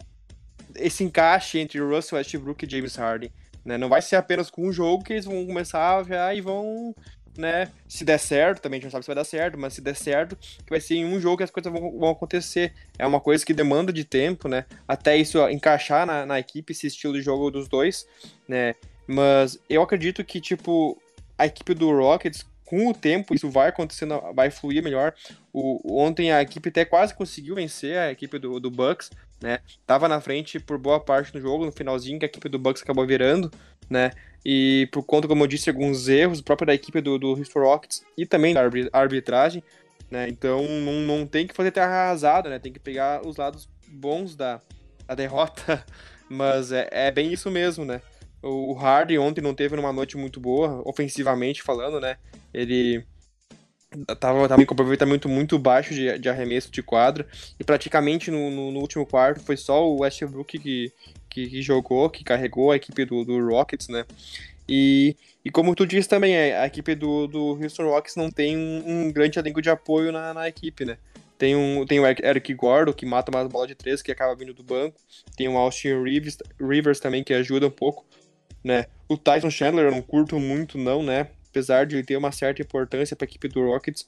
esse encaixe entre Russell Westbrook e James Harden. Né? Não vai ser apenas com um jogo que eles vão começar já e vão né? Se der certo, também a gente não sabe se vai dar certo, mas se der certo, que vai ser em um jogo que as coisas vão, vão acontecer. É uma coisa que demanda de tempo, né? Até isso encaixar na, na equipe, esse estilo de jogo dos dois, né? Mas eu acredito que, tipo, a equipe do Rockets, com o tempo, isso vai acontecendo, vai fluir melhor. O, ontem a equipe até quase conseguiu vencer a equipe do, do Bucks, né? Tava na frente por boa parte do jogo, no finalzinho que a equipe do Bucks acabou virando, né? E por conta, como eu disse, alguns erros próprio da equipe do, do Houston Rockets e também da arbitragem, né? Então não, não tem que fazer terra arrasada, né? Tem que pegar os lados bons da, da derrota. Mas é, é bem isso mesmo, né? O, Harden ontem não teve uma noite muito boa, ofensivamente falando, né? Ele tava, tava em aproveitamento muito baixo de, de arremesso de quadra e praticamente no, no, no, último quarto foi só o Westbrook que, que, que, jogou, que carregou a equipe do, do Rockets, né? E, e como tu disse também, é, a equipe do, do Houston Rockets não tem um, um grande elenco de apoio na, na equipe, né? Tem, um, tem o Eric Gordon, que mata mais bola de três, que acaba vindo do banco. Tem o Austin Rivers, Rivers também, que ajuda um pouco, né? O Tyson Chandler eu não curto muito, não, né? Apesar de ele ter uma certa importância para a equipe do Rockets.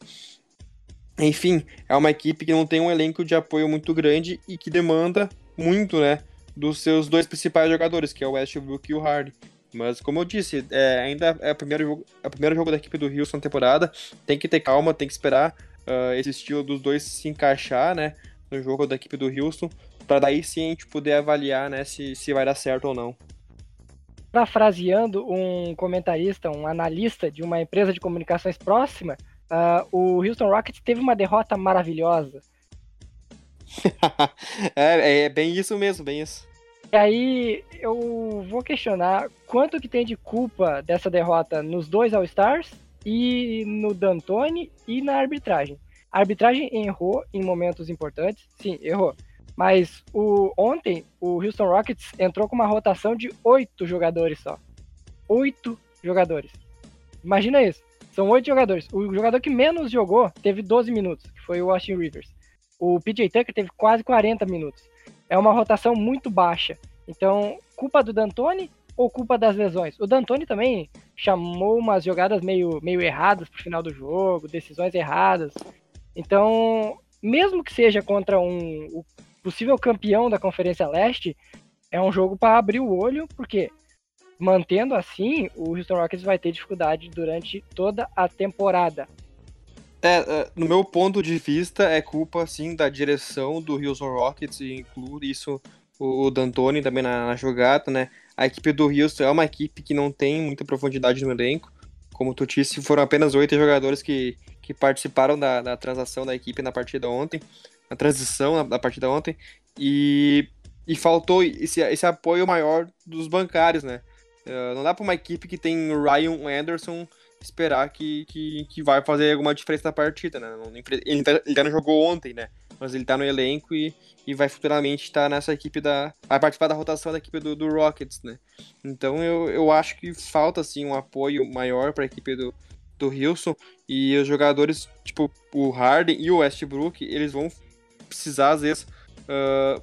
Enfim, é uma equipe que não tem um elenco de apoio muito grande e que demanda muito, né? dos seus dois principais jogadores, que é o Westbrook e o Harden. Mas, como eu disse, é, ainda é o primeiro, jogo, é o primeiro jogo da equipe do Houston na temporada. Tem que ter calma, tem que esperar uh, esse estilo dos dois se encaixar, né? No jogo da equipe do Houston, para daí sim a gente poder avaliar, né, se, se vai dar certo ou não. Parafraseando um comentarista, um analista de uma empresa de comunicações próxima, uh, o Houston Rockets teve uma derrota maravilhosa. é, é bem isso mesmo, bem isso. E aí eu vou questionar quanto que tem de culpa dessa derrota nos dois All-Stars e no D'Antoni e na arbitragem. A arbitragem errou em momentos importantes, sim, errou. Mas o, ontem o Houston Rockets entrou com uma rotação de oito jogadores só. Oito jogadores. Imagina isso. São oito jogadores. O jogador que menos jogou teve 12 minutos, que foi o Austin Rivers. O PJ Tucker teve quase 40 minutos é uma rotação muito baixa. Então, culpa do D'Antoni ou culpa das lesões? O D'Antoni também chamou umas jogadas meio, meio erradas pro final do jogo, decisões erradas. Então, mesmo que seja contra um possível campeão da Conferência Leste, é um jogo para abrir o olho, porque mantendo assim, o Houston Rockets vai ter dificuldade durante toda a temporada. É, é, no meu ponto de vista, é culpa, sim, da direção do Houston Rockets, e isso o D'Antoni também na, na, jogada, né? A equipe do Houston é uma equipe que não tem muita profundidade no elenco. Como tu disse, foram apenas oito jogadores que, que participaram da, da transação da equipe na partida ontem, na transição na, da partida ontem, e, e faltou esse, esse apoio maior dos bancários, né? Uh, não dá para uma equipe que tem Ryan Anderson esperar que, que, que vai fazer alguma diferença na partida, né? Ele, tá, ele tá não jogou ontem, né? Mas ele tá no elenco e, e vai futuramente estar tá nessa equipe da. Vai participar da rotação da equipe do, do Rockets, né? Então eu, eu acho que falta assim um apoio maior para a equipe do, do Wilson e os jogadores, tipo o Harden e o Westbrook, eles vão precisar às vezes uh,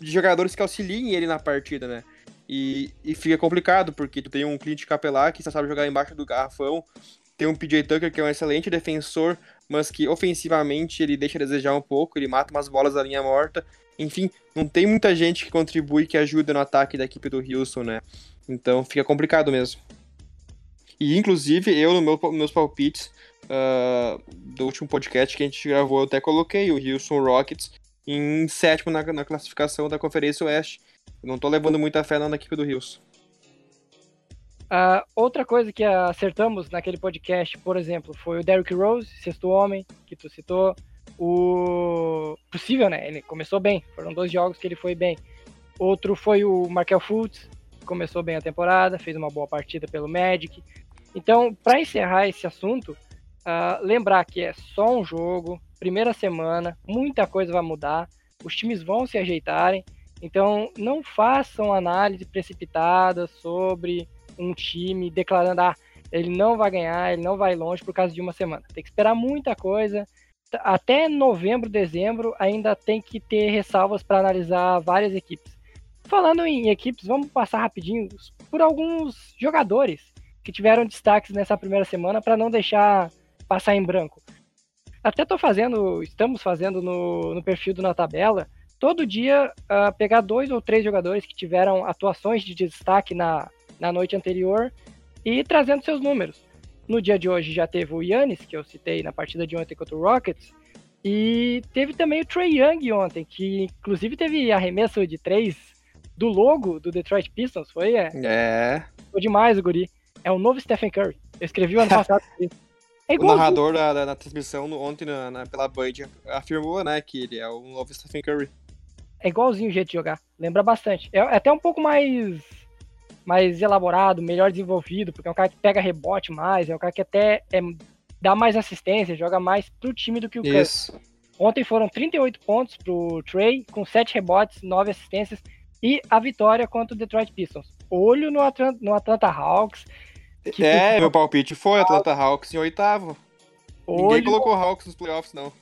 de jogadores que auxiliem ele na partida, né? E, e fica complicado, porque tu tem um Clint Capelá que só sabe jogar embaixo do garrafão, tem um PJ Tucker que é um excelente defensor, mas que ofensivamente ele deixa a desejar um pouco, ele mata umas bolas da linha morta. Enfim, não tem muita gente que contribui, que ajuda no ataque da equipe do Houston, né? Então fica complicado mesmo. E inclusive eu, no meu, meus palpites, uh, do último podcast que a gente gravou, eu até coloquei o Houston Rockets em sétimo na, na classificação da Conferência Oeste. Eu não tô levando muita fé na equipe do Houston. Uh, outra coisa que acertamos naquele podcast, por exemplo, foi o Derrick Rose, sexto homem, que tu citou. O possível, né? Ele começou bem. Foram dois jogos que ele foi bem. Outro foi o Markel Fultz, que começou bem a temporada, fez uma boa partida pelo Magic. Então, para encerrar esse assunto, uh, lembrar que é só um jogo, primeira semana, muita coisa vai mudar, os times vão se ajeitarem. Então, não façam análise precipitada sobre um time declarando, ah, ele não vai ganhar, ele não vai longe por causa de uma semana. Tem que esperar muita coisa. Até novembro, dezembro, ainda tem que ter ressalvas para analisar várias equipes. Falando em equipes, vamos passar rapidinho por alguns jogadores que tiveram destaques nessa primeira semana para não deixar passar em branco. Até estou fazendo, estamos fazendo no, no perfil do Na Tabela, todo dia uh, pegar dois ou três jogadores que tiveram atuações de destaque na, na noite anterior e trazendo seus números. No dia de hoje já teve o Yannis, que eu citei na partida de ontem contra o Rockets, e teve também o Trey Young ontem, que inclusive teve arremesso de três do logo do Detroit Pistons, foi? É. é. Foi demais o guri. É o novo Stephen Curry. Eu escrevi o ano passado É o narrador da, da, da transmissão no, ontem na, na, pela Band afirmou, né, que ele é o novo Stephen Curry. É igualzinho o jeito de jogar. Lembra bastante. É, é até um pouco mais mais elaborado, melhor desenvolvido, porque é um cara que pega rebote mais, é um cara que até é, dá mais assistência, joga mais pro time do que o Isso. Curry. Ontem foram 38 pontos pro Trey, com 7 rebotes, 9 assistências e a vitória contra o Detroit Pistons. Olho no Atlanta, no Atlanta Hawks. É, meu palpite foi Atlanta Hawks em oitavo. Olho... Ninguém colocou Hawks nos playoffs, não.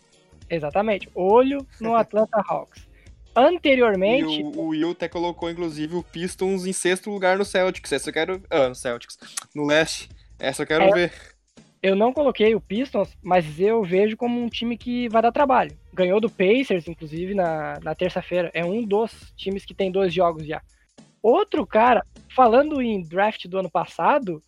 Exatamente. Olho no Atlanta Hawks. Anteriormente. E o, o Will até colocou, inclusive, o Pistons em sexto lugar no Celtics. Essa eu quero. Ah, no Celtics. No leste. Essa eu quero é, ver. Eu não coloquei o Pistons, mas eu vejo como um time que vai dar trabalho. Ganhou do Pacers, inclusive, na, na terça-feira. É um dos times que tem dois jogos já. Outro cara, falando em draft do ano passado,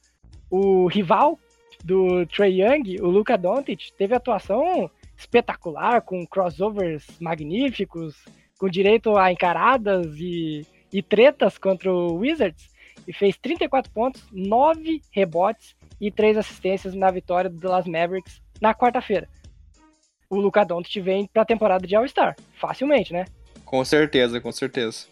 o rival do Trey Young, o Luca Doncic, teve atuação espetacular, com crossovers magníficos, com direito a encaradas e, e tretas contra o Wizards, e fez 34 pontos, 9 rebotes e 3 assistências na vitória do Dallas Mavericks na quarta-feira. O Luca Doncic vem para a temporada de All-Star, facilmente, né? Com certeza, com certeza.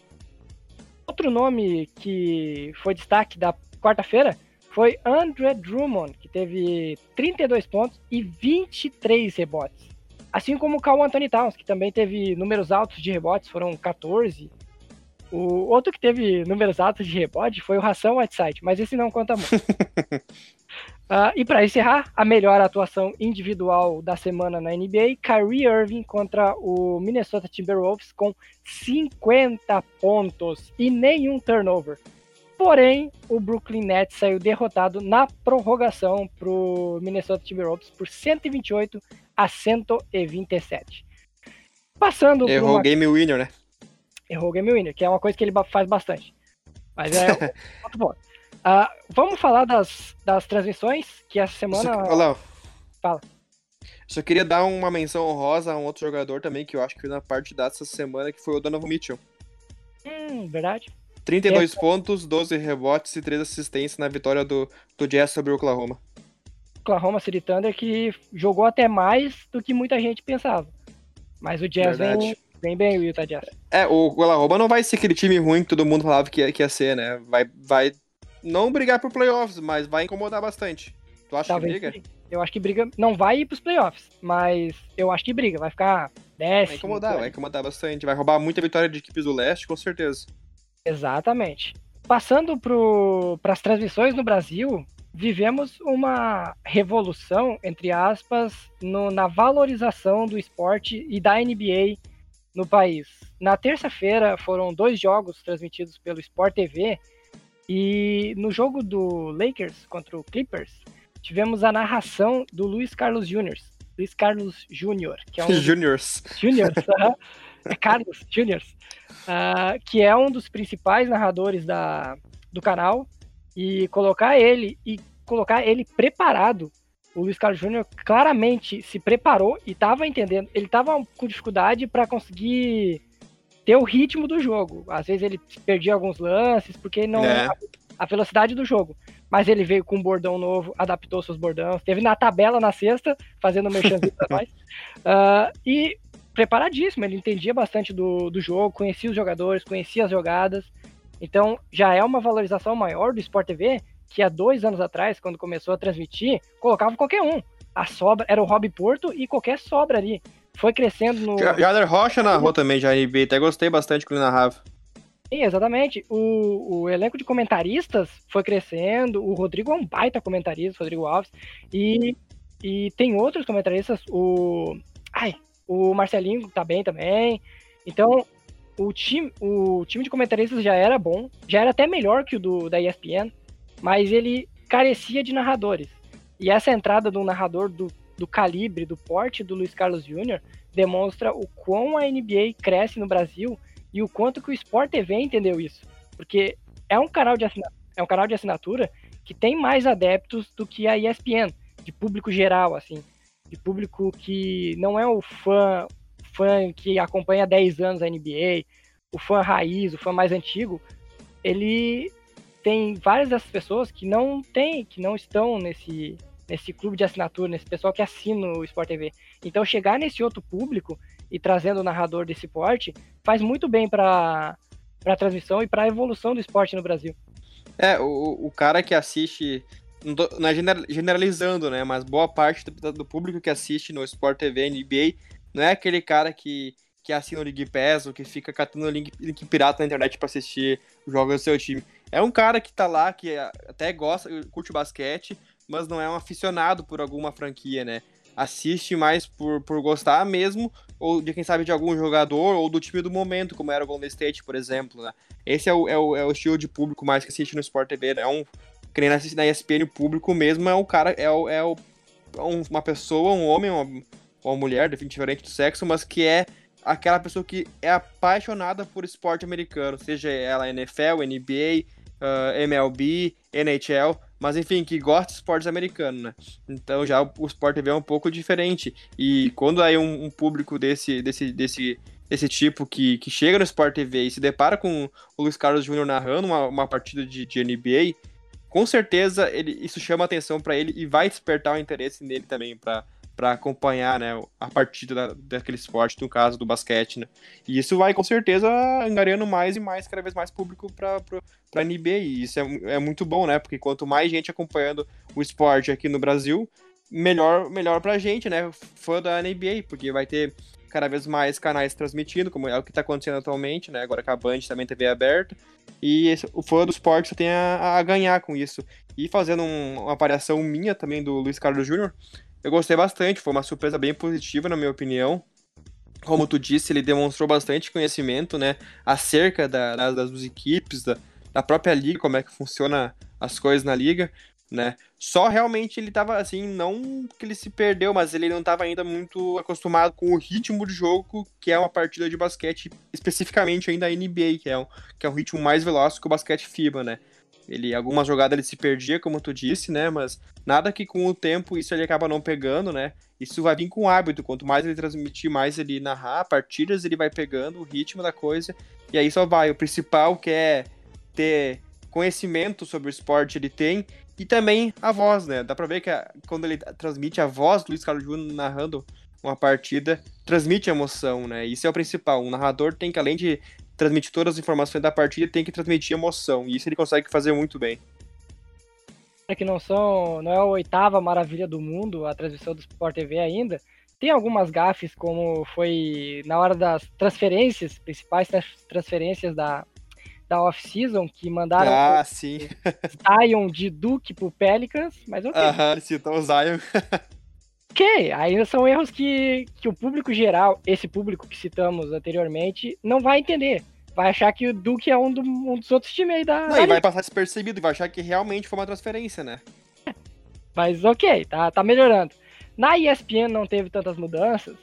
Outro nome que foi destaque da quarta-feira foi Andre Drummond, que teve 32 pontos e 23 rebotes. Assim como o Carl Anthony Towns, que também teve números altos de rebotes, foram 14. O outro que teve números altos de rebote foi o Ração Whiteside, mas esse não conta muito. uh, e para encerrar, a melhor atuação individual da semana na NBA, Kyrie Irving contra o Minnesota Timberwolves com 50 pontos e nenhum turnover. Porém, o Brooklyn Nets saiu derrotado na prorrogação para o Minnesota Timberwolves por 128 a 127. Passando Errou o uma... game winner, né? Errou o game winner, que é uma coisa que ele faz bastante. Mas é muito bom. Uh, vamos falar das, das transmissões, que essa semana... Só, olá. Fala. Só queria dar uma menção honrosa a um outro jogador também, que eu acho que foi na parte dessa semana, que foi o Donovan Mitchell. Hum, verdade. 32 é. pontos, 12 rebotes e 3 assistências na vitória do, do Jazz sobre o Oklahoma. Oklahoma City Thunder que jogou até mais do que muita gente pensava. Mas o Jazz vem, vem, bem, o Utah Jazz. É, o Oklahoma não vai ser aquele time ruim que todo mundo falava que ia, que ia ser, né? Vai, vai não brigar por playoffs, mas vai incomodar bastante. Tu acha Talvez que briga? Eu acho que briga. Não vai ir pros playoffs, mas eu acho que briga. Vai ficar 10. Vai incomodar, vai incomodar bastante. Vai roubar muita vitória de equipes do leste, com certeza. Exatamente. Passando para as transmissões no Brasil, vivemos uma revolução, entre aspas, no, na valorização do esporte e da NBA no país. Na terça-feira foram dois jogos transmitidos pelo Sport TV e no jogo do Lakers contra o Clippers tivemos a narração do Luiz Carlos Júnior. Luiz Carlos Júnior, que é um Júniors. Júniors, é Carlos Júniors, uh, que é um dos principais narradores da, do canal e colocar ele e colocar ele preparado o Luiz Carlos Júnior claramente se preparou e estava entendendo. Ele estava com dificuldade para conseguir ter o ritmo do jogo. Às vezes ele perdia alguns lances, porque não. É. A, velocidade do jogo. Mas ele veio com um bordão novo, adaptou seus bordões, teve na tabela na sexta, fazendo merchanzinho pra nós. Uh, e preparadíssimo, ele entendia bastante do, do jogo, conhecia os jogadores, conhecia as jogadas. Então já é uma valorização maior do Sport TV que há dois anos atrás, quando começou a transmitir, colocava qualquer um. A sobra era o Rob Porto e qualquer sobra ali. Foi crescendo no. Jader Rocha narrou também já NBA, até gostei bastante que ele narrava. Sim, exatamente. O, o elenco de comentaristas foi crescendo. O Rodrigo é um baita comentarista, Rodrigo Alves. E, e tem outros comentaristas. O. Ai, o Marcelinho tá bem também. Então, o time, o time de comentaristas já era bom, já era até melhor que o do, da ESPN, mas ele carecia de narradores. E essa entrada do narrador do, do calibre, do porte do Luiz Carlos Júnior demonstra o quão a NBA cresce no Brasil e o quanto que o Sport TV entendeu isso. Porque é um canal de assinatura, é um canal de assinatura que tem mais adeptos do que a ESPN, de público geral, assim. De público que não é o fã, fã que acompanha há 10 anos a NBA, o fã raiz, o fã mais antigo, ele tem várias dessas pessoas que não tem, que não estão nesse nesse clube de assinatura, nesse pessoal que assina o Sport TV. Então chegar nesse outro público e trazendo o narrador desse porte faz muito bem para a transmissão e para a evolução do esporte no Brasil. É, o, o cara que assiste, não é generalizando, né, mas boa parte do, do público que assiste no Sport TV, NBA, não é aquele cara que, que assina o League Pass ou que fica catando link, link pirata na internet para assistir jogos do seu time. É um cara que tá lá, que até gosta, curte basquete, mas não é um aficionado por alguma franquia, né? Assiste mais por, por gostar mesmo, ou de quem sabe de algum jogador, ou do time do momento, como era o Golden State, por exemplo, né? Esse é o, é o, é o estilo de público mais que assiste no Sport TV, né? É um, que nem assiste na ESPN, o público mesmo é o cara, é, o, é o, é uma pessoa, um homem, uma, uma mulher, definitivamente do sexo, mas que é aquela pessoa que é apaixonada por esporte americano, seja ela NFL, NBA, uh, MLB, NHL, mas enfim, que gosta de esportes americanos, né? Então já o Sport TV é um pouco diferente. E quando aí um, um público desse, desse, desse, desse tipo que, que chega no Sport TV e se depara com o Luiz Carlos Júnior narrando uma, uma partida de, de NBA, com certeza ele, isso chama atenção para ele e vai despertar o interesse nele também para para acompanhar né, a partida da, daquele esporte, no caso do basquete. Né? E isso vai com certeza angariando mais e mais, cada vez mais público para a NBA. E isso é, é muito bom, né? Porque quanto mais gente acompanhando o esporte aqui no Brasil, melhor, melhor para a gente, né? Fã da NBA, porque vai ter cada vez mais canais transmitindo, como é o que está acontecendo atualmente, né? Agora que a Band também TV aberta. E o fã do esporte só tem a, a ganhar com isso. E fazendo um, uma variação minha também do Luiz Carlos Júnior, eu gostei bastante, foi uma surpresa bem positiva, na minha opinião. Como tu disse, ele demonstrou bastante conhecimento, né, acerca da, das, das equipes, da, da própria liga, como é que funciona as coisas na liga, né? Só realmente ele tava assim, não que ele se perdeu, mas ele não tava ainda muito acostumado com o ritmo de jogo que é uma partida de basquete, especificamente ainda a NBA, que é um, que é um ritmo mais veloz que o basquete FIBA, né? Ele, algumas jogadas ele se perdia, como tu disse, né? Mas nada que com o tempo isso ele acaba não pegando, né? Isso vai vir com hábito. Quanto mais ele transmitir, mais ele narrar partidas, ele vai pegando o ritmo da coisa. E aí só vai. O principal que é ter conhecimento sobre o esporte, ele tem. E também a voz, né? Dá pra ver que a, quando ele transmite a voz do Luiz Carlos Júnior narrando uma partida, transmite emoção, né? Isso é o principal. Um narrador tem que, além de transmitir todas as informações da partida, tem que transmitir emoção. E isso ele consegue fazer muito bem. É que não são, não é a oitava maravilha do mundo a transmissão do Sport TV ainda. Tem algumas gafes, como foi na hora das transferêncies, principais transferências da, da off-season, que mandaram ah, sim. Zion de Duke pro Pelicans, mas ok. Aham, citou o Zion. ok, ainda são erros que, que o público geral, esse público que citamos anteriormente, não vai entender vai achar que o Duke é um, do, um dos outros times aí da. Não, e vai passar despercebido, vai achar que realmente foi uma transferência, né? Mas ok, tá, tá melhorando. Na ESPN não teve tantas mudanças.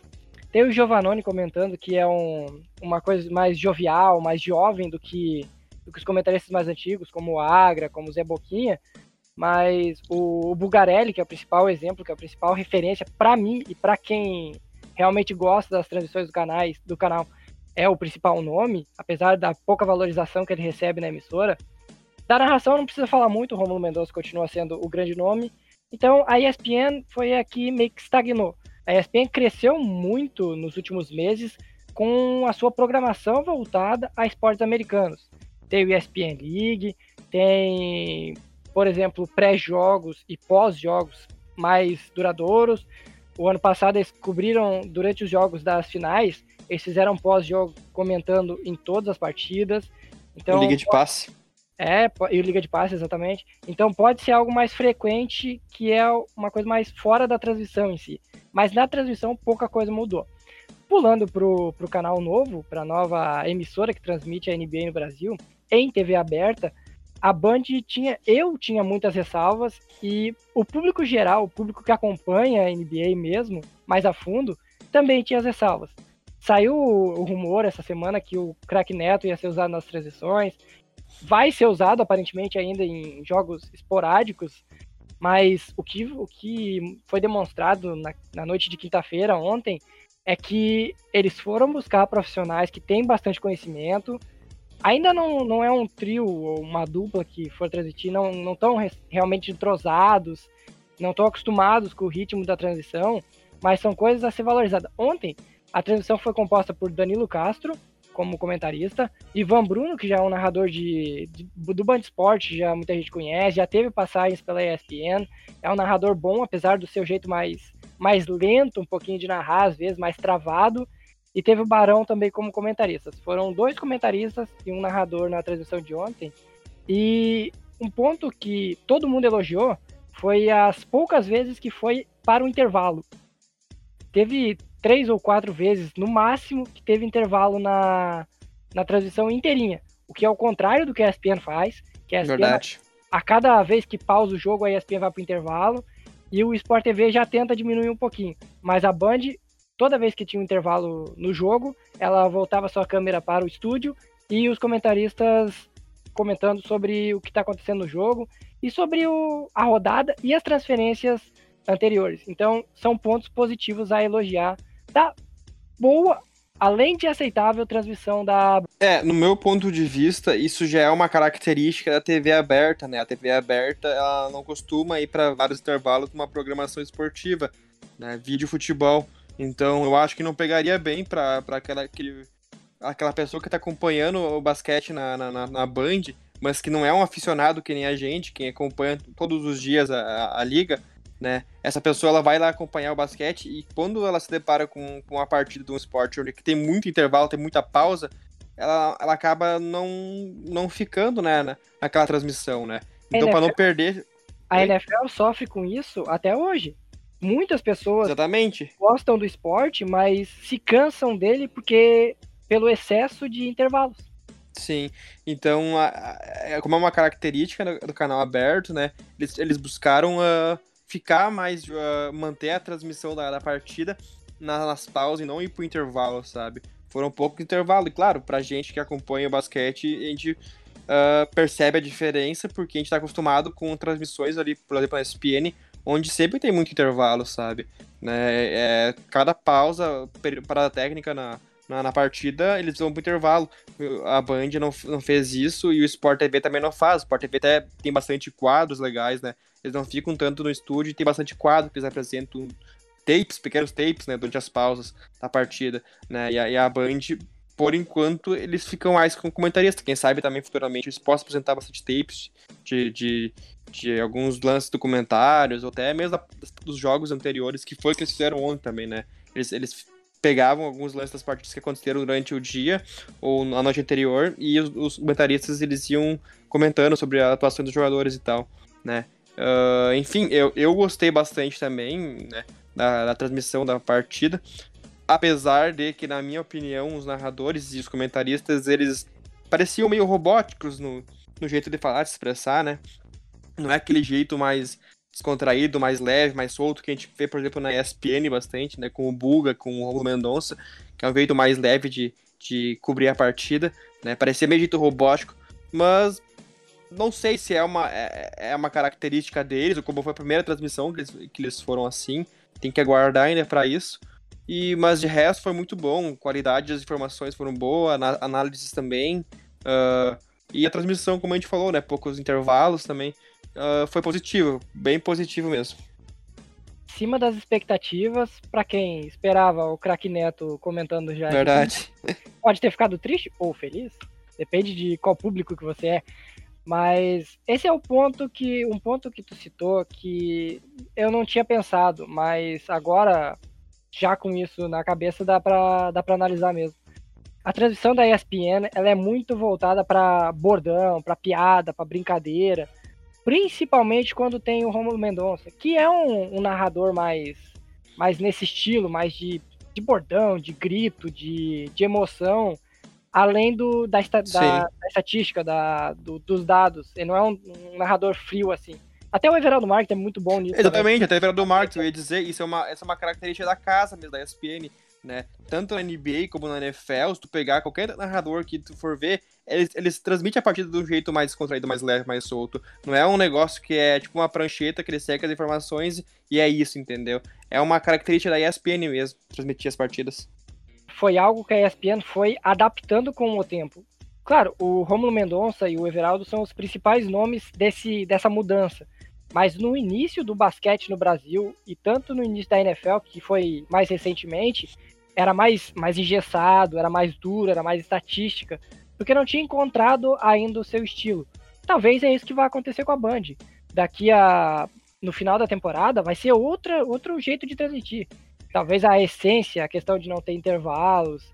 Tem o Giovanoni comentando que é um, uma coisa mais jovial, mais jovem do que, do que os comentaristas mais antigos, como o Agra, como o Zé Boquinha. mas o, o Bugarelli, que é o principal exemplo, que é a principal referência para mim e para quem realmente gosta das transmissões do, canais, do canal, é o principal nome, apesar da pouca valorização que ele recebe na emissora. Da narração não precisa falar muito, o Romulo Mendonça continua sendo o grande nome. Então a ESPN foi aqui meio que estagnou. A ESPN cresceu muito nos últimos meses com a sua programação voltada a esportes americanos. Tem o ESPN League, tem, por exemplo, pré-jogos e pós-jogos mais duradouros. O ano passado eles cobriram, durante os jogos das finais, eles fizeram pós-jogo comentando em todas as partidas. Então, Liga de passe. É, e Liga de passe, exatamente. Então pode ser algo mais frequente, que é uma coisa mais fora da transmissão em si. Mas na transmissão pouca coisa mudou. Pulando pro, pro canal novo, para a nova emissora que transmite a NBA no Brasil, em TV aberta, a Band tinha, eu tinha muitas ressalvas e o público geral, o público que acompanha a NBA mesmo, mais a fundo, também tinha as ressalvas. Saiu o rumor essa semana que o crack Neto ia ser usado nas transições, vai ser usado aparentemente ainda em jogos esporádicos, mas o que, o que foi demonstrado na, na noite de quinta-feira, ontem, é que eles foram buscar profissionais que têm bastante conhecimento, ainda não, não é um trio ou uma dupla que for transmitir, não estão realmente entrosados, não estão acostumados com o ritmo da transição, mas são coisas a ser valorizadas. Ontem, a transmissão foi composta por Danilo Castro, como comentarista, Ivan Bruno, que já é um narrador de, de, do Band Esporte, já muita gente conhece, já teve passagens pela ESPN, é um narrador bom, apesar do seu jeito mais, mais lento, um pouquinho de narrar, às vezes mais travado, e teve o Barão também como comentaristas. Foram dois comentaristas e um narrador na transmissão de ontem. E um ponto que todo mundo elogiou foi as poucas vezes que foi para o intervalo. Teve três ou quatro vezes, no máximo, que teve intervalo na, na transmissão inteirinha. O que é o contrário do que a ESPN faz. Que a ESPN, Verdade. A cada vez que pausa o jogo, a ESPN vai para o intervalo. E o Sport TV já tenta diminuir um pouquinho. Mas a Band toda vez que tinha um intervalo no jogo, ela voltava sua câmera para o estúdio e os comentaristas comentando sobre o que está acontecendo no jogo e sobre o, a rodada e as transferências anteriores. Então, são pontos positivos a elogiar da boa, além de aceitável, transmissão da. É, no meu ponto de vista, isso já é uma característica da TV aberta, né? A TV aberta, ela não costuma ir para vários intervalos com uma programação esportiva, né? Vídeo futebol. Então eu acho que não pegaria bem para aquela, aquele, aquela pessoa que está acompanhando o basquete na, na, na, Band, mas que não é um aficionado que nem a gente, quem acompanha todos os dias a, a, a liga, né? Essa pessoa ela vai lá acompanhar o basquete e quando ela se depara com, com a partida de um esporte que tem muito intervalo, tem muita pausa, ela, ela acaba não, não ficando né, na, naquela transmissão, né? Então, para não perder. A NFL sofre com isso até hoje muitas pessoas Exatamente. gostam do esporte, mas se cansam dele porque pelo excesso de intervalos. Sim, então, a, a, como é uma característica do, do, canal aberto, né, eles, eles buscaram uh, ficar mais, uh, manter a transmissão da, da partida nas, nas pausas e não ir pro intervalo, sabe? Foram um pouco de intervalo, e claro, pra gente que acompanha o basquete, a gente uh, percebe a diferença, porque a gente tá acostumado com transmissões ali, por exemplo, na ESPN, onde sempre tem muito intervalo, sabe? Né? É, cada pausa, parada técnica na, na, na, partida, eles vão pro intervalo. A Band não, não fez isso e o Sport TV também não faz. O Sport TV até tem bastante quadros legais, né? Eles não ficam tanto no estúdio, tem bastante quadro que eles apresentam tapes, pequenos tapes, né, durante as pausas da partida, né? E a, e a Band, por enquanto, eles ficam mais com comentarista. Quem sabe também futuramente eles possam apresentar bastante tapes de, de, de alguns lances documentários, ou até mesmo dos jogos anteriores, que foi o que eles fizeram ontem também, né? Eles, eles pegavam alguns lances das partidas que aconteceram durante o dia ou na noite anterior e os, os comentaristas eles iam comentando sobre a atuação dos jogadores e tal, né? Uh, enfim, eu, eu gostei bastante também né, da, da transmissão da partida, apesar de que, na minha opinião, os narradores e os comentaristas eles pareciam meio robóticos no, no jeito de falar, de expressar, né? Não é aquele jeito mais descontraído, mais leve, mais solto que a gente vê, por exemplo, na ESPN bastante, né? Com o Buga, com o Romulo Mendonça, que é um jeito mais leve de, de cobrir a partida, né? Parecia meio jeito robótico, mas não sei se é uma, é, é, uma característica deles, ou como foi a primeira transmissão que eles, que eles foram assim. Tem que aguardar ainda para isso. E, mas de resto foi muito bom, qualidade das informações foram boa, análises também. Uh, e a transmissão, como a gente falou, né? Poucos intervalos também. Uh, foi positivo, bem positivo mesmo. Acima das expectativas, para quem esperava o craque Neto comentando já. Verdade. Pode ter ficado triste ou feliz, depende de qual público que você é. Mas esse é o ponto que um ponto que tu citou que eu não tinha pensado, mas agora já com isso na cabeça dá para dá para analisar mesmo. A transmissão da ESPN ela é muito voltada para bordão, para piada, para brincadeira, principalmente quando tem o Romulo Mendonça, que é um, um narrador mais mais nesse estilo, mais de, de bordão, de grito, de, de emoção, além do, da, da, da estatística, da, do, dos dados. Ele não é um, um narrador frio assim. Até o Everaldo Marques é muito bom nisso. Exatamente, também. até o Everaldo Marques, eu ia dizer, isso é uma, essa é uma característica da casa mesmo, da ESPN, né? Tanto na NBA como na NFL, se tu pegar qualquer narrador que tu for ver, eles, eles transmitem a partida um jeito mais descontraído, mais leve, mais solto. Não é um negócio que é tipo uma prancheta que eles seguem as informações e é isso, entendeu? É uma característica da ESPN mesmo, transmitir as partidas. Foi algo que a ESPN foi adaptando com o tempo. Claro, o Romulo Mendonça e o Everaldo são os principais nomes desse, dessa mudança. Mas no início do basquete no Brasil, e tanto no início da NFL, que foi mais recentemente, era mais, mais engessado, era mais duro, era mais estatística, porque não tinha encontrado ainda o seu estilo. Talvez é isso que vai acontecer com a Band. Daqui a. No final da temporada, vai ser outra, outro jeito de transmitir. Talvez a essência, a questão de não ter intervalos,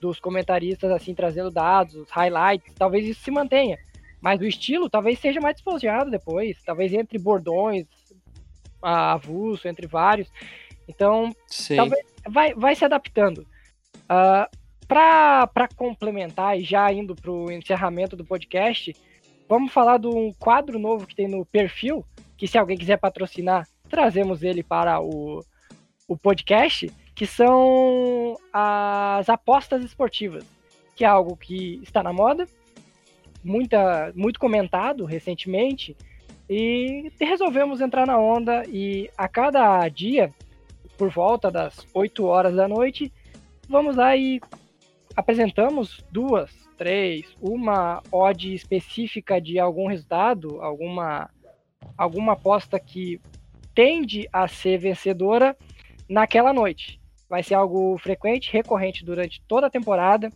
dos comentaristas assim trazendo dados, os highlights, talvez isso se mantenha. Mas o estilo talvez seja mais despojado depois, talvez entre bordões, avulso, entre vários. Então, Sim. talvez vai, vai se adaptando. Uh, ah, para complementar e já indo para o encerramento do podcast, vamos falar de um quadro novo que tem no perfil, que se alguém quiser patrocinar, trazemos ele para o, o podcast, que são as apostas esportivas, que é algo que está na moda, muita, muito comentado recentemente, e resolvemos entrar na onda e a cada dia, por volta das 8 horas da noite, vamos lá e apresentamos duas, três, uma odd específica de algum resultado, alguma, alguma aposta que tende a ser vencedora naquela noite. Vai ser algo frequente, recorrente durante toda a temporada.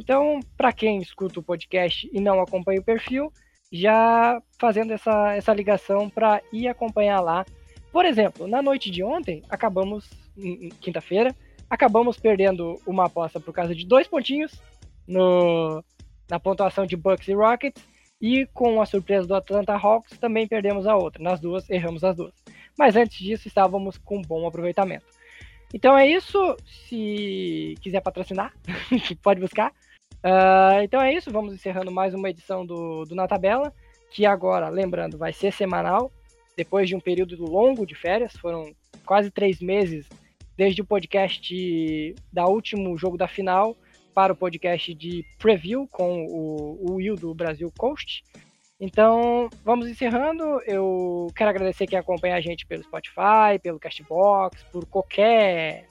Então, para quem escuta o podcast e não acompanha o perfil, já fazendo essa, essa ligação para ir acompanhar lá. Por exemplo, na noite de ontem, acabamos, quinta-feira, acabamos perdendo uma aposta por causa de dois pontinhos no, na pontuação de Bucks e Rockets, e com a surpresa do Atlanta Hawks, também perdemos a outra. Nas duas, erramos as duas. Mas antes disso, estávamos com bom aproveitamento. Então é isso. Se quiser patrocinar, pode buscar. Uh, então é isso, vamos encerrando mais uma edição do, do Na Tabela, que agora, lembrando, vai ser semanal, depois de um período longo de férias, foram quase três meses desde o podcast da último jogo da final para o podcast de preview com o, o Will do Brasil Coast. Então, vamos encerrando. Eu quero agradecer quem acompanha a gente pelo Spotify, pelo Castbox, por qualquer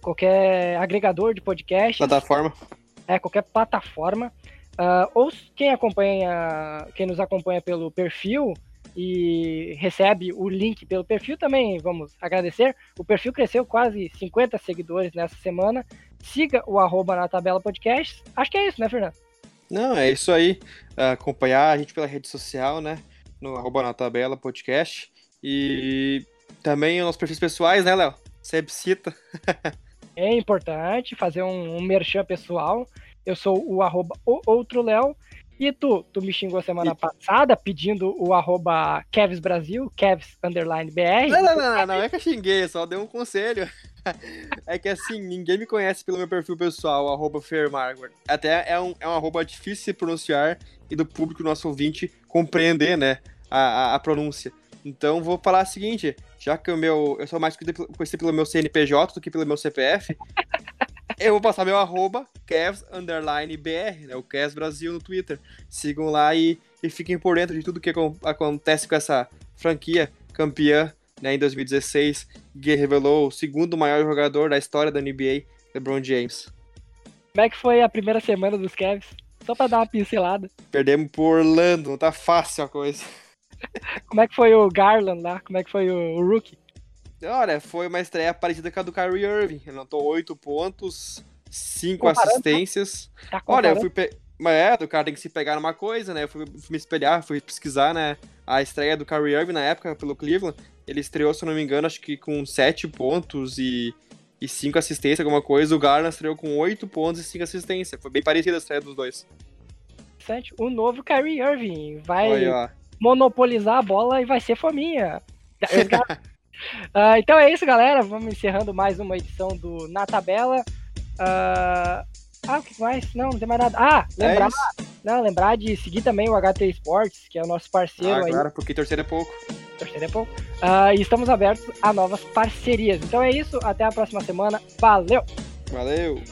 qualquer agregador de podcast. Plataforma é, qualquer plataforma. Uh, ou quem acompanha, quem nos acompanha pelo perfil e recebe o link pelo perfil também, vamos agradecer. O perfil cresceu quase 50 seguidores nessa semana. Siga o arroba na tabela podcast. Acho que é isso, né, Fernando? Não, é isso aí. Acompanhar a gente pela rede social, né? No arroba na tabela podcast. E também os nossos perfis pessoais, né, Léo? Sempre cita. é importante fazer um, um merchan pessoal. Eu sou o arroba o outro Léo. E tu, tu me xingou semana e... passada pedindo o arroba Kevs Brasil, Kevs underline BR. Não, não, não, não, é que eu xinguei, só dei um conselho. é que assim, ninguém me conhece pelo meu perfil pessoal, arroba Fairmargaret. Até é um, é um arroba difícil de se pronunciar e do público, nosso ouvinte, compreender, né, a, a, a pronúncia. Então vou falar o seguinte, já que o meu. Eu sou mais conhecido pelo meu CNPJ do que pelo meu CPF. Eu vou passar meu arroba, Cavs Underline BR, né? O Cavs Brasil no Twitter. Sigam lá e, e fiquem por dentro de tudo que acontece com essa franquia campeã né, em 2016, que revelou o segundo maior jogador da história da NBA, LeBron James. Como é que foi a primeira semana dos Cavs? Só pra dar uma pincelada. Perdemos por Orlando, não tá fácil a coisa. Como é que foi o Garland lá? Como é que foi o, o Rookie? Olha, foi uma estreia parecida com a do Kyrie Irving. Ele anotou 8 pontos, 5 assistências. Tá Olha, eu fui. Pe... Mas é, o cara tem que se pegar numa coisa, né? Eu fui, fui, me espelhar, fui pesquisar, né? A estreia do Kyrie Irving na época pelo Cleveland. Ele estreou, se eu não me engano, acho que com 7 pontos e, e 5 assistências, alguma coisa. O Garland estreou com 8 pontos e 5 assistências. Foi bem parecida a estreia dos dois. O novo Kyrie Irving vai Oi, monopolizar a bola e vai ser fominha. Uh, então é isso, galera. Vamos encerrando mais uma edição do Na Tabela. Uh, ah, o que mais? Não, não tem mais nada. Ah, é lembrar, é não, lembrar de seguir também o HT Sports, que é o nosso parceiro ah, aí. Claro, porque torcer é pouco. Torcer é pouco. Uh, e estamos abertos a novas parcerias. Então é isso, até a próxima semana. Valeu! Valeu!